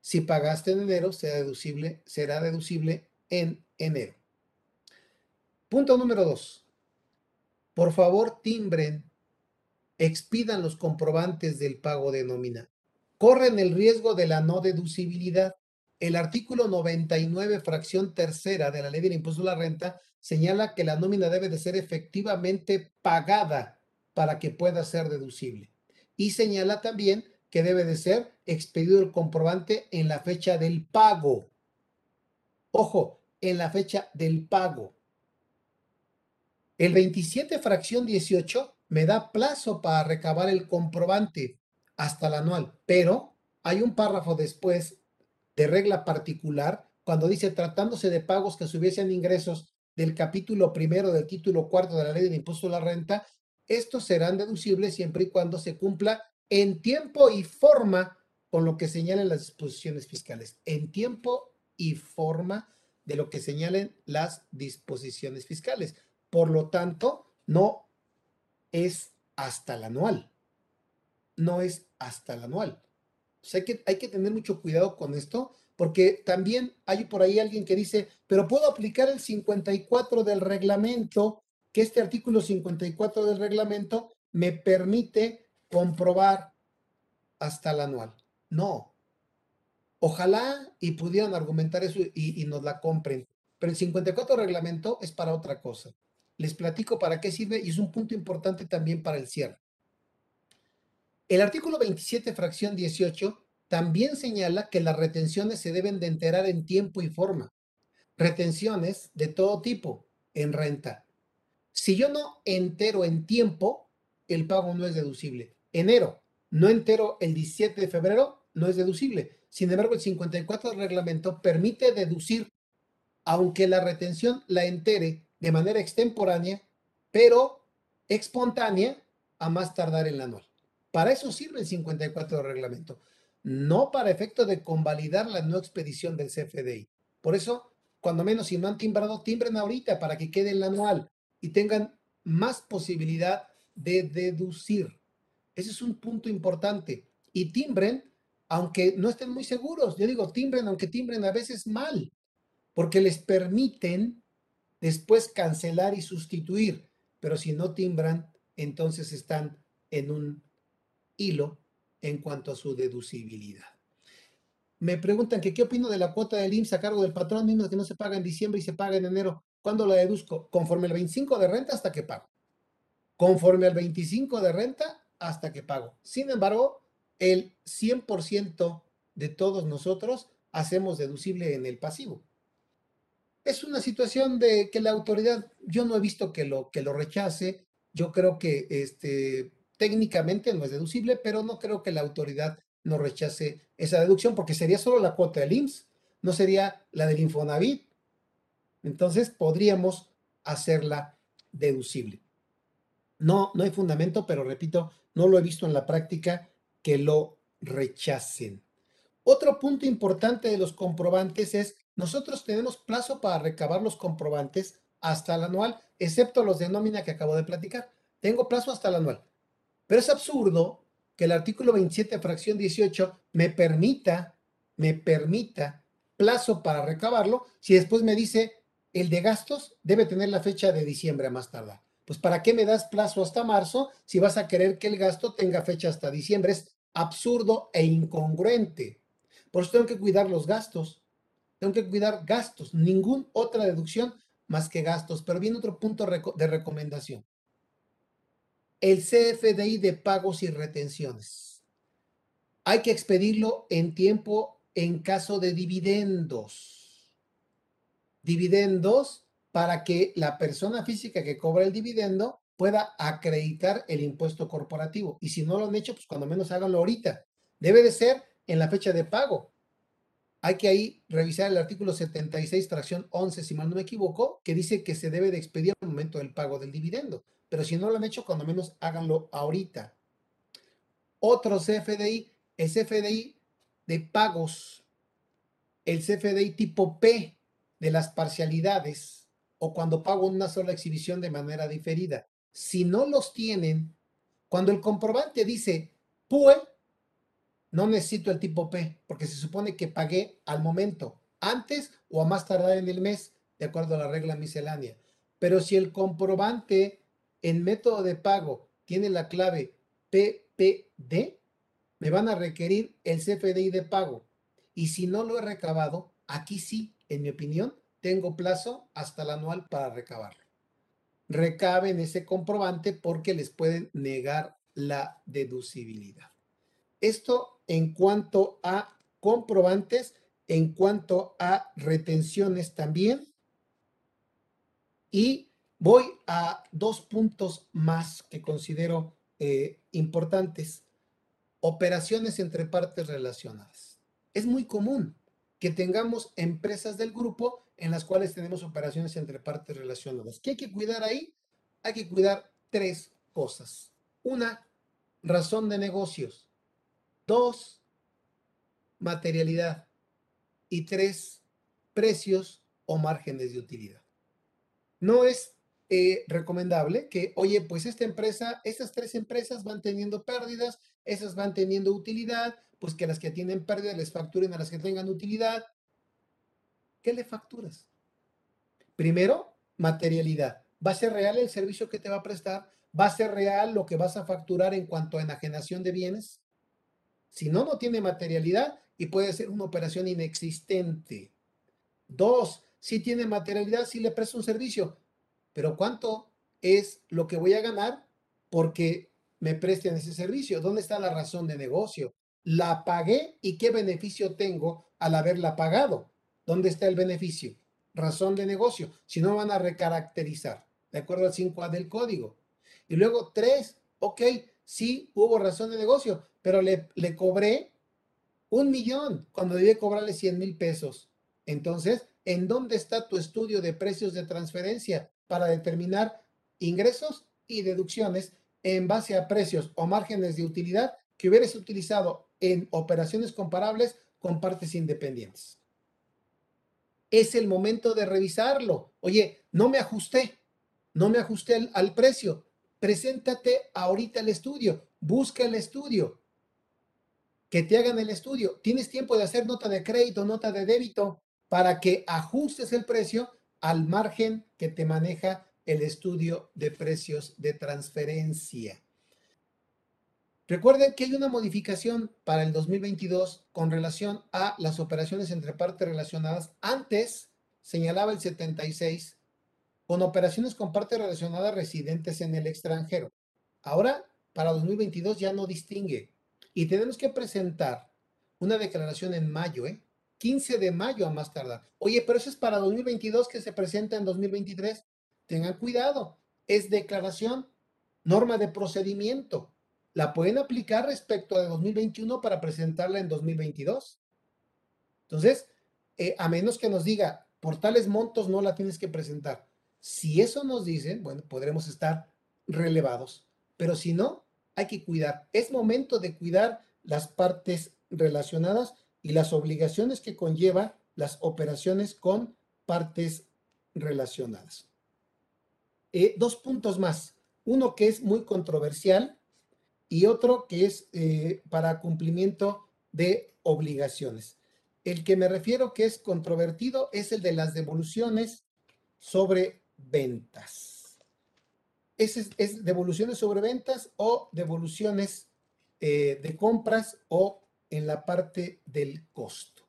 Si pagaste en enero, será deducible, será deducible en enero. Punto número dos. Por favor, timbren, expidan los comprobantes del pago de nómina. Corren el riesgo de la no deducibilidad. El artículo 99, fracción tercera de la ley del impuesto a la renta señala que la nómina debe de ser efectivamente pagada para que pueda ser deducible. Y señala también que debe de ser expedido el comprobante en la fecha del pago. Ojo, en la fecha del pago. El 27 fracción 18 me da plazo para recabar el comprobante hasta el anual, pero hay un párrafo después de regla particular cuando dice tratándose de pagos que subiesen ingresos del capítulo primero del título cuarto de la ley del impuesto a la renta, estos serán deducibles siempre y cuando se cumpla en tiempo y forma con lo que señalen las disposiciones fiscales. En tiempo y forma de lo que señalen las disposiciones fiscales. Por lo tanto, no es hasta el anual. No es hasta el anual. Hay que, hay que tener mucho cuidado con esto, porque también hay por ahí alguien que dice, pero puedo aplicar el 54 del reglamento, que este artículo 54 del reglamento me permite comprobar hasta el anual. No. Ojalá y pudieran argumentar eso y, nos la compren, pero el 54 del reglamento es para otra cosa. Les platico para qué sirve y es un punto importante también para el cierre. El artículo 27, fracción 18, también señala que las retenciones se deben de enterar en tiempo y forma. Retenciones de todo tipo en renta. Si yo no entero en tiempo, el pago no es deducible. enero, no entero el 17 de febrero, no es deducible. Sin embargo, el 54 del reglamento permite deducir, aunque la retención la entere de manera extemporánea, pero espontánea a más tardar en la anual. Para eso sirve el 54 del reglamento, no para efecto de convalidar la no expedición del CFDI. Por eso, cuando menos si no han timbrado, timbren ahorita para que quede el anual y tengan más posibilidad de deducir. Ese es un punto importante. Y timbren, aunque no estén muy seguros. Yo digo, timbren, aunque timbren a veces mal, porque les permiten después cancelar y sustituir. Pero si no timbran, entonces están en un hilo en cuanto a su deducibilidad. Me preguntan que qué opino de la cuota del IMSS a cargo del patrón, mismo que no se paga en diciembre y se paga en enero. ¿Cuándo la deduzco? Conforme al 25 de renta hasta que pago. Conforme al 25 de renta hasta que pago. Sin embargo, el 100% de todos nosotros hacemos deducible en el pasivo. Es una situación de que la autoridad, yo no he visto que lo, que lo rechace, yo creo que este, técnicamente no es deducible, pero no creo que la autoridad no rechace esa deducción porque sería solo la cuota del IMSS, no sería la del Infonavit. Entonces podríamos hacerla deducible. No, no hay fundamento, pero repito, no lo he visto en la práctica que lo rechacen. Otro punto importante de los comprobantes es, nosotros tenemos plazo para recabar los comprobantes hasta el anual, excepto los de nómina que acabo de platicar. Tengo plazo hasta el anual. Pero es absurdo que el artículo 27, fracción 18, me permita, me permita plazo para recabarlo si después me dice el de gastos debe tener la fecha de diciembre a más tardar. Pues ¿para qué me das plazo hasta marzo si vas a querer que el gasto tenga fecha hasta diciembre? Es absurdo e incongruente. Por eso tengo que cuidar los gastos. Tengo que cuidar gastos, ninguna otra deducción más que gastos. Pero viene otro punto de recomendación. El CFDI de pagos y retenciones. Hay que expedirlo en tiempo en caso de dividendos dividendos para que la persona física que cobra el dividendo pueda acreditar el impuesto corporativo. Y si no lo han hecho, pues cuando menos háganlo ahorita. Debe de ser en la fecha de pago. Hay que ahí revisar el artículo 76, fracción 11, si mal no me equivoco, que dice que se debe de expedir al momento del pago del dividendo. Pero si no lo han hecho, cuando menos háganlo ahorita. Otro CFDI, el CFDI de pagos, el CFDI tipo P, de las parcialidades o cuando pago una sola exhibición de manera diferida. Si no los tienen, cuando el comprobante dice PUE, no necesito el tipo P, porque se supone que pagué al momento, antes o a más tardar en el mes, de acuerdo a la regla miscelánea. Pero si el comprobante en método de pago tiene la clave PPD, me van a requerir el CFDI de pago. Y si no lo he recabado, aquí sí en mi opinión, tengo plazo hasta el anual para recabarlo. Recaben ese comprobante porque les pueden negar la deducibilidad. Esto en cuanto a comprobantes, en cuanto a retenciones también. Y voy a dos puntos más que considero eh, importantes. Operaciones entre partes relacionadas. Es muy común que tengamos empresas del grupo en las cuales tenemos operaciones entre partes relacionadas. ¿Qué hay que cuidar ahí? Hay que cuidar tres cosas. Una, razón de negocios. Dos, materialidad. Y tres, precios o márgenes de utilidad. No es eh, recomendable que, oye, pues esta empresa, estas tres empresas van teniendo pérdidas, esas van teniendo utilidad, pues que las que tienen pérdida les facturen a las que tengan utilidad. ¿Qué le facturas? Primero, materialidad. ¿Va a ser real el servicio que te va a prestar? ¿Va a ser real lo que vas a facturar en cuanto a enajenación de bienes? Si no, no tiene materialidad y puede ser una operación inexistente. Dos, si tiene materialidad, si le presto un servicio, pero ¿cuánto es lo que voy a ganar porque me presten ese servicio? ¿Dónde está la razón de negocio? La pagué y qué beneficio tengo al haberla pagado. ¿Dónde está el beneficio? Razón de negocio. Si no, van a recaracterizar, de acuerdo al 5A del código. Y luego, tres, ok, sí hubo razón de negocio, pero le, le cobré un millón cuando debía cobrarle 100 mil pesos. Entonces, ¿en dónde está tu estudio de precios de transferencia para determinar ingresos y deducciones en base a precios o márgenes de utilidad que hubieras utilizado en operaciones comparables con partes independientes? Es el momento de revisarlo. Oye, no me ajusté, no me ajusté al, al precio. Preséntate ahorita al estudio, busca el estudio, que te hagan el estudio. Tienes tiempo de hacer nota de crédito, nota de débito, para que ajustes el precio al margen que te maneja el estudio de precios de transferencia. Recuerden que hay una modificación para el 2022 con relación a las operaciones entre partes relacionadas. Antes señalaba el 76 con operaciones con partes relacionadas residentes en el extranjero. Ahora, para 2022 ya no distingue. Y tenemos que presentar una declaración en mayo, ¿eh? 15 de mayo a más tardar. Oye, pero eso es para 2022 que se presenta en 2023. Tengan cuidado. Es declaración, norma de procedimiento. La pueden aplicar respecto a 2021 para presentarla en 2022. Entonces, eh, a menos que nos diga, por tales montos no la tienes que presentar. Si eso nos dicen, bueno, podremos estar relevados. Pero si no, hay que cuidar. Es momento de cuidar las partes relacionadas y las obligaciones que conlleva las operaciones con partes relacionadas. Eh, dos puntos más. Uno que es muy controversial y otro que es eh, para cumplimiento de obligaciones. El que me refiero que es controvertido es el de las devoluciones sobre ventas es, devoluciones sobre ventas o devoluciones eh, de compras o en la parte del costo.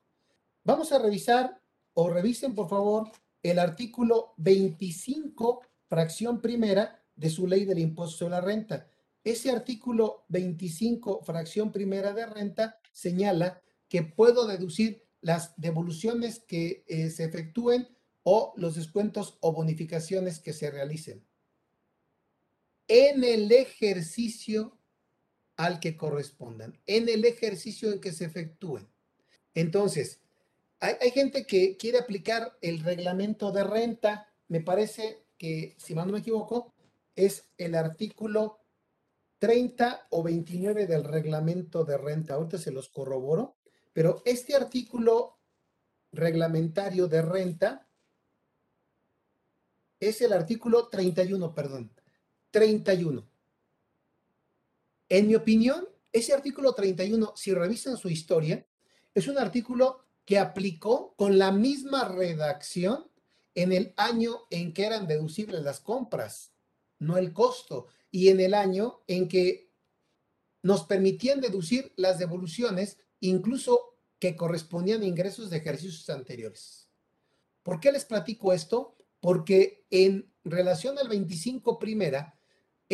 Vamos a revisar o revisen por favor el artículo 25, fracción primera de su ley del impuesto sobre la renta. Ese artículo 25, fracción primera de renta, señala que puedo deducir las devoluciones que eh, se efectúen o los descuentos o bonificaciones que se realicen en el ejercicio al que correspondan, en el ejercicio en que se efectúen. Entonces, hay, gente que quiere aplicar el reglamento de renta, me parece que, si mal no me equivoco, es el artículo 30 o 29 del reglamento de renta. Ahorita se los corroboro, pero este artículo reglamentario de renta es el artículo 31, perdón. 31. En mi opinión, ese artículo 31, si revisan su historia, es un artículo que aplicó con la misma redacción en el año en que eran deducibles las compras, no el costo, y en el año en que nos permitían deducir las devoluciones, incluso que correspondían a ingresos de ejercicios anteriores. ¿Por qué les platico esto? Porque en relación al 25 primera,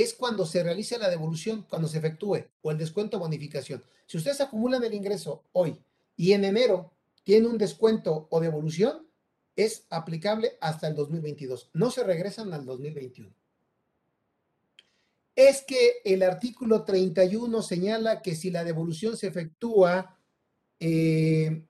es cuando se realice la devolución, cuando se efectúe, o el descuento o bonificación. Si ustedes acumulan el ingreso hoy y en enero tiene un descuento o devolución, es aplicable hasta el 2022. No se regresan al 2021. Es que el artículo 31 señala que si la devolución se efectúa eh,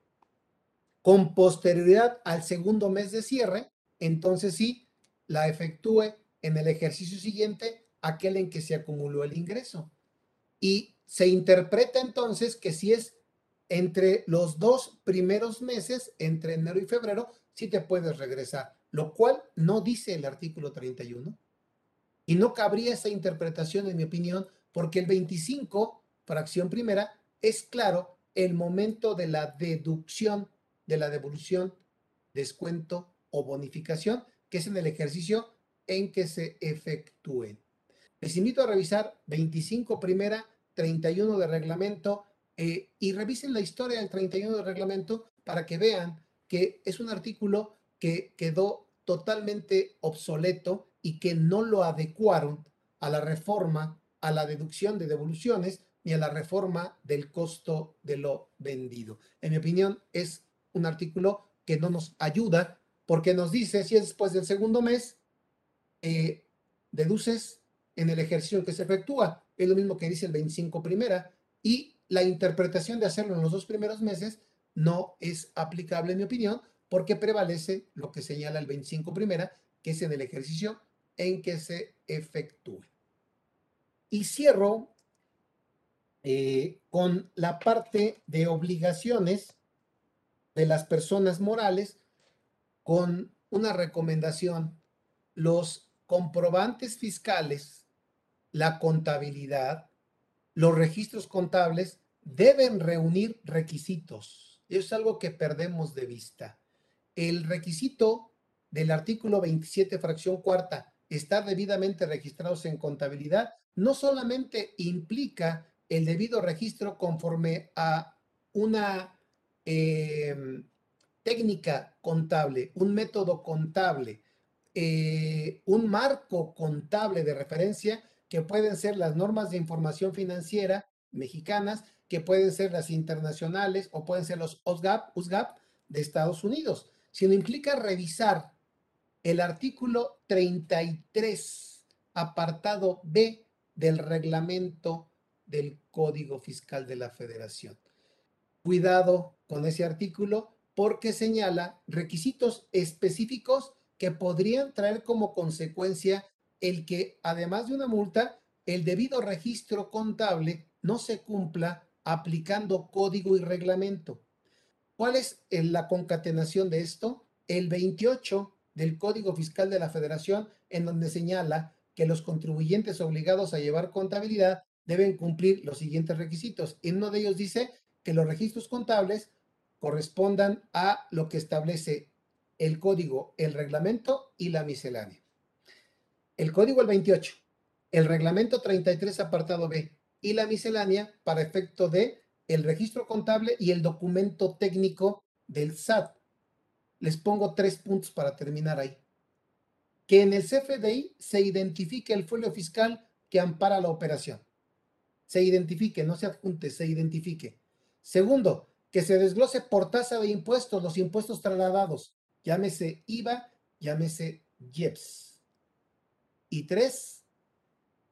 con posterioridad al segundo mes de cierre, entonces sí, la efectúe en el ejercicio siguiente aquel en que se acumuló el ingreso. Y se interpreta entonces que si es entre los dos primeros meses, entre enero y febrero, sí te puedes regresar, lo cual no dice el artículo 31. Y no cabría esa interpretación, en mi opinión, porque el 25, fracción primera, es claro el momento de la deducción, de la devolución, descuento o bonificación, que es en el ejercicio en que se efectúen. Les invito a revisar 25 primera, 31 de reglamento eh, y revisen la historia del 31 de reglamento para que vean que es un artículo que quedó totalmente obsoleto y que no lo adecuaron a la reforma, a la deducción de devoluciones ni a la reforma del costo de lo vendido. En mi opinión, es un artículo que no nos ayuda porque nos dice si es después del segundo mes, eh, deduces en el ejercicio que se efectúa es lo mismo que dice el 25 primera, y la interpretación de hacerlo en los dos primeros meses no es aplicable, en mi opinión, porque prevalece lo que señala el 25 primera, que es en el ejercicio en que se efectúe. Y cierro eh, con la parte de obligaciones de las personas morales con una recomendación. Los comprobantes fiscales, la contabilidad, los registros contables deben reunir requisitos. Eso es algo que perdemos de vista. El requisito del artículo 27, fracción cuarta, estar debidamente registrados en contabilidad, no solamente implica el debido registro conforme a una em, técnica contable, un método contable, eh, un marco contable de referencia que pueden ser las normas de información financiera mexicanas, que pueden ser las internacionales o pueden ser los USGAP, USGAP de Estados Unidos, sino implica revisar el artículo 33, apartado B del reglamento del Código Fiscal de la Federación. Cuidado con ese artículo porque señala requisitos específicos que podrían traer como consecuencia el que, además de una multa, el debido registro contable no se cumpla aplicando código y reglamento. ¿Cuál es la concatenación de esto? El 28 del Código Fiscal de la Federación, en donde señala que los contribuyentes obligados a llevar contabilidad deben cumplir los siguientes requisitos. En uno de ellos dice que los registros contables correspondan a lo que establece el código, el reglamento y la miscelánea. El código el 28, el reglamento 33 apartado B y la miscelánea para efecto de el registro contable y el documento técnico del SAT. Les pongo tres puntos para terminar ahí. Que en el CFDI se identifique el folio fiscal que ampara la operación se identifique, no se adjunte, se identifique. Segundo, que se desglose por tasa de impuestos los impuestos trasladados, llámese IVA, llámese IEPS. Y tres,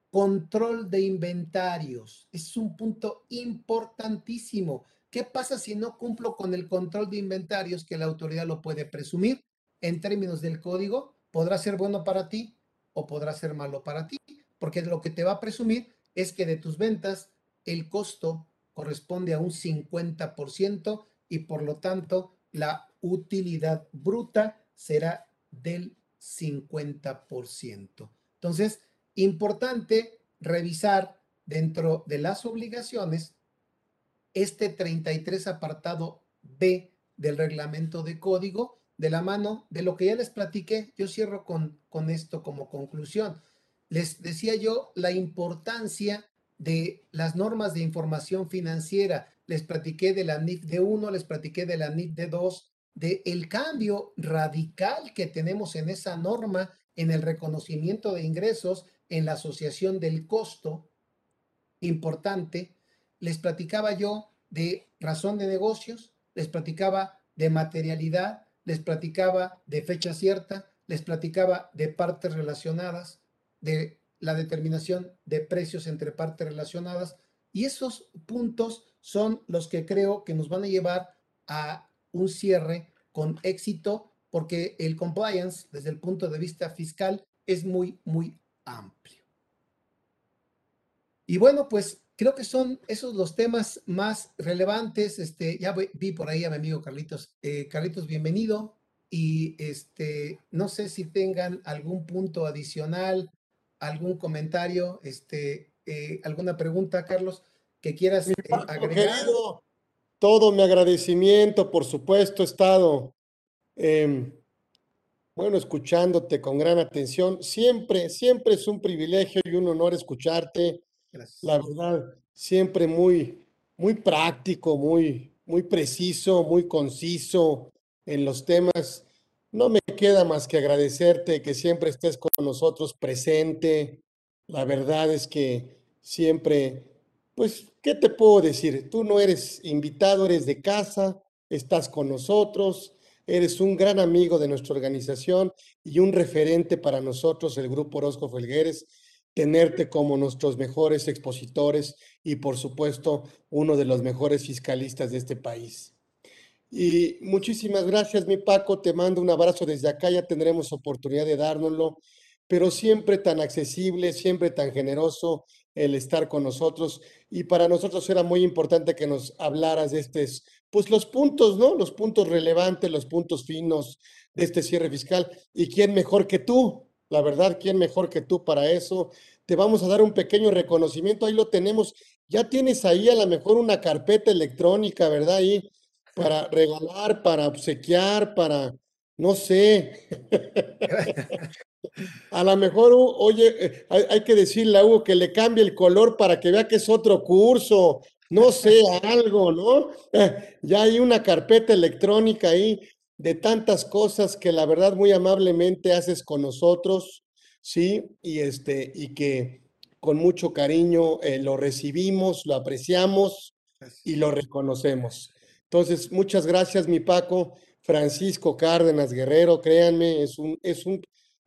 control de inventarios. Es un punto importantísimo. ¿Qué pasa si no cumplo con el control de inventarios que la autoridad lo puede presumir? En términos del código, podrá ser bueno para ti o podrá ser malo para ti, porque lo que te va a presumir es que de tus ventas el costo corresponde a un 50% y por lo tanto la utilidad bruta será del 50%. Entonces, importante revisar dentro de las obligaciones este 33 apartado B del reglamento de código de la mano de lo que ya les platiqué. Yo cierro con, con esto como conclusión. Les decía yo la importancia de las normas de información financiera. Les platiqué de la NIF de 1, les platiqué de la NIF de 2, de el cambio radical que tenemos en esa norma en el reconocimiento de ingresos, en la asociación del costo importante. Les platicaba yo de razón de negocios, les platicaba de materialidad, les platicaba de fecha cierta, les platicaba de partes relacionadas, de la determinación de precios entre partes relacionadas. Y esos puntos son los que creo que nos van a llevar a un cierre con éxito porque el compliance desde el punto de vista fiscal es muy, muy amplio. Y bueno, pues creo que son esos los temas más relevantes. Este, ya vi por ahí a mi amigo Carlitos. Eh, Carlitos, bienvenido. Y este, no sé si tengan algún punto adicional algún comentario, este, eh, alguna pregunta, Carlos, que quieras eh, agregar. todo mi agradecimiento, por supuesto, estado, em, bueno, escuchándote con gran atención. Siempre, siempre es un privilegio y un honor escucharte. La verdad, siempre muy, muy práctico, muy, muy preciso, muy conciso en los temas no me queda más que agradecerte que siempre estés con nosotros presente. La verdad es que siempre, pues, ¿qué te puedo decir? Tú no eres invitado, eres de casa, estás con nosotros, eres un gran amigo de nuestra organización y un referente para nosotros, el Grupo Orozco Felgueres. tenerte como nuestros mejores expositores y por supuesto uno de los mejores fiscalistas de este país. Y muchísimas gracias, mi Paco, te mando un abrazo desde acá, ya tendremos oportunidad de dárnoslo, pero siempre tan accesible, siempre tan generoso el estar con nosotros. Y para nosotros era muy importante que nos hablaras de estos, pues los puntos, ¿no? Los puntos relevantes, los puntos finos de este cierre fiscal. ¿Y quién mejor que tú? La verdad, ¿quién mejor que tú para eso? Te vamos a dar un pequeño reconocimiento, ahí lo tenemos. Ya tienes ahí a lo mejor una carpeta electrónica, ¿verdad? Ahí para regalar, para obsequiar, para, no sé. a lo mejor, oye, eh, hay, que decirle a Hugo que le cambie el color para que vea que es otro curso, no sé, algo, ¿no? ya hay una carpeta electrónica ahí de tantas cosas que la verdad muy amablemente haces con nosotros, ¿sí? Y, este, y que con mucho cariño eh, lo recibimos, lo apreciamos y lo reconocemos. Entonces, muchas gracias, mi Paco. Francisco Cárdenas Guerrero, créanme, es un, es un,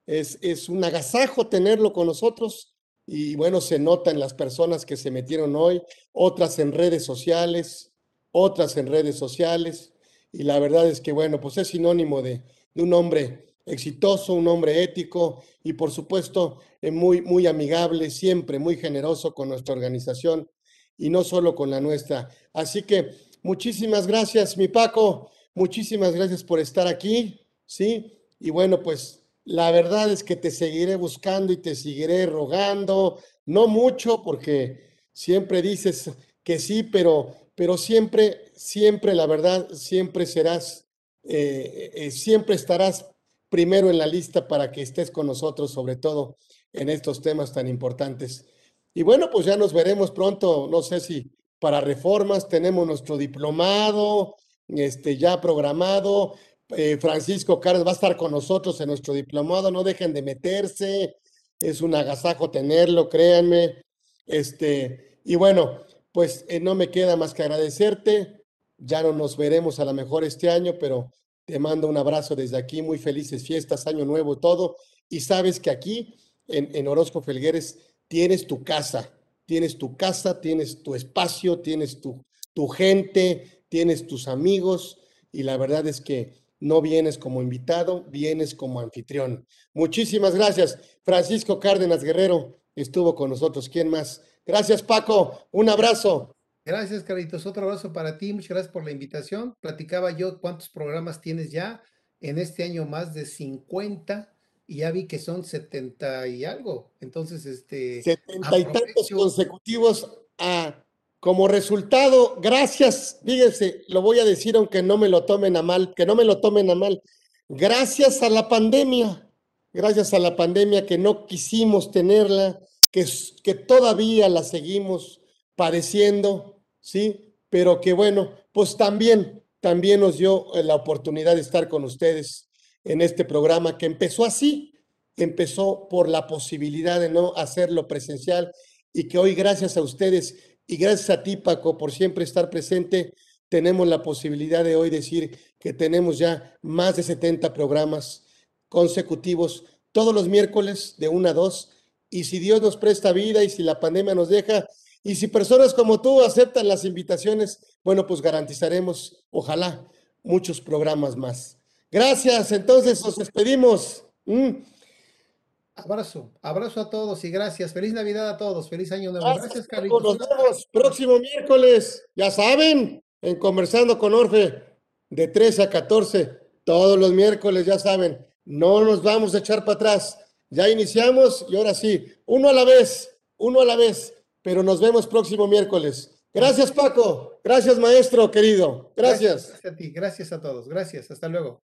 es, es un agasajo tenerlo con nosotros. Y bueno, se nota en las personas que se metieron hoy, otras en redes sociales, otras en redes sociales y la verdad es que, bueno, pues es sinónimo de, un hombre exitoso, un hombre ético y por supuesto eh, muy, muy amigable, siempre muy generoso con nuestra organización y no solo con la nuestra. Así que muchísimas gracias, mi Paco, muchísimas gracias por estar aquí, ¿sí? Y bueno, pues la verdad es que te seguiré buscando y te seguiré rogando, no mucho porque siempre dices que sí, pero pero siempre, siempre, la verdad, siempre serás, eh, eh, siempre estarás primero en la lista para que estés con nosotros, sobre todo en estos temas tan importantes. Y bueno, pues ya nos veremos pronto, no sé si para reformas tenemos nuestro diplomado, este, ya programado. Eh, Francisco Carlos va a estar con nosotros en nuestro diplomado, no dejen de meterse, es un agasajo tenerlo, créanme. Este, y bueno, pues eh, no me queda más que agradecerte. Ya no nos veremos a lo mejor este año, pero te mando un abrazo desde aquí, muy felices fiestas, año nuevo, todo. Y sabes que aquí en, en Orozco Felgueres tienes tu casa, tienes tu casa, tienes tu espacio, tienes tu, tu gente, tienes tus amigos y la verdad es que no vienes como invitado, vienes como anfitrión. Muchísimas gracias. Francisco Cárdenas Guerrero estuvo con nosotros. ¿Quién más? Gracias, Paco. Un abrazo. Gracias, Caritos. Otro abrazo para ti. Muchas gracias por la invitación. Platicaba yo cuántos programas tienes ya. En este año más de 50 y ya vi que son 70 y algo. Entonces, este... 70 y tantos consecutivos a, como resultado, gracias, fíjense, lo voy a decir aunque no me lo tomen a mal, que no me lo tomen a mal, gracias a la pandemia, gracias a la pandemia que no quisimos tenerla, que, que todavía la seguimos padeciendo, ¿sí? Pero que bueno, pues también, también nos dio eh, la oportunidad de estar con ustedes en este programa que empezó así, empezó por la posibilidad de no hacerlo presencial y que hoy gracias a ustedes y gracias a ti, Paco, por siempre estar presente, tenemos la posibilidad de hoy decir que tenemos ya más de 70 programas consecutivos todos los miércoles de 1 a 2 y si Dios nos presta vida y si la pandemia nos deja y si personas como tú aceptan las invitaciones, bueno, pues garantizaremos, ojalá, muchos programas más. Gracias, entonces nos despedimos. Mm. Abrazo, abrazo a todos y gracias. Feliz Navidad a todos, feliz año nuevo. Gracias, Carlitos. Nos vemos próximo miércoles, ya saben, en Conversando con Orfe, de 13 a 14, todos los miércoles, ya saben, no nos vamos a echar para atrás. Ya iniciamos y ahora sí, uno a la vez, uno a la vez, pero nos vemos próximo miércoles. Gracias Paco, gracias maestro querido, gracias. Gracias a ti, gracias a todos, gracias, hasta luego.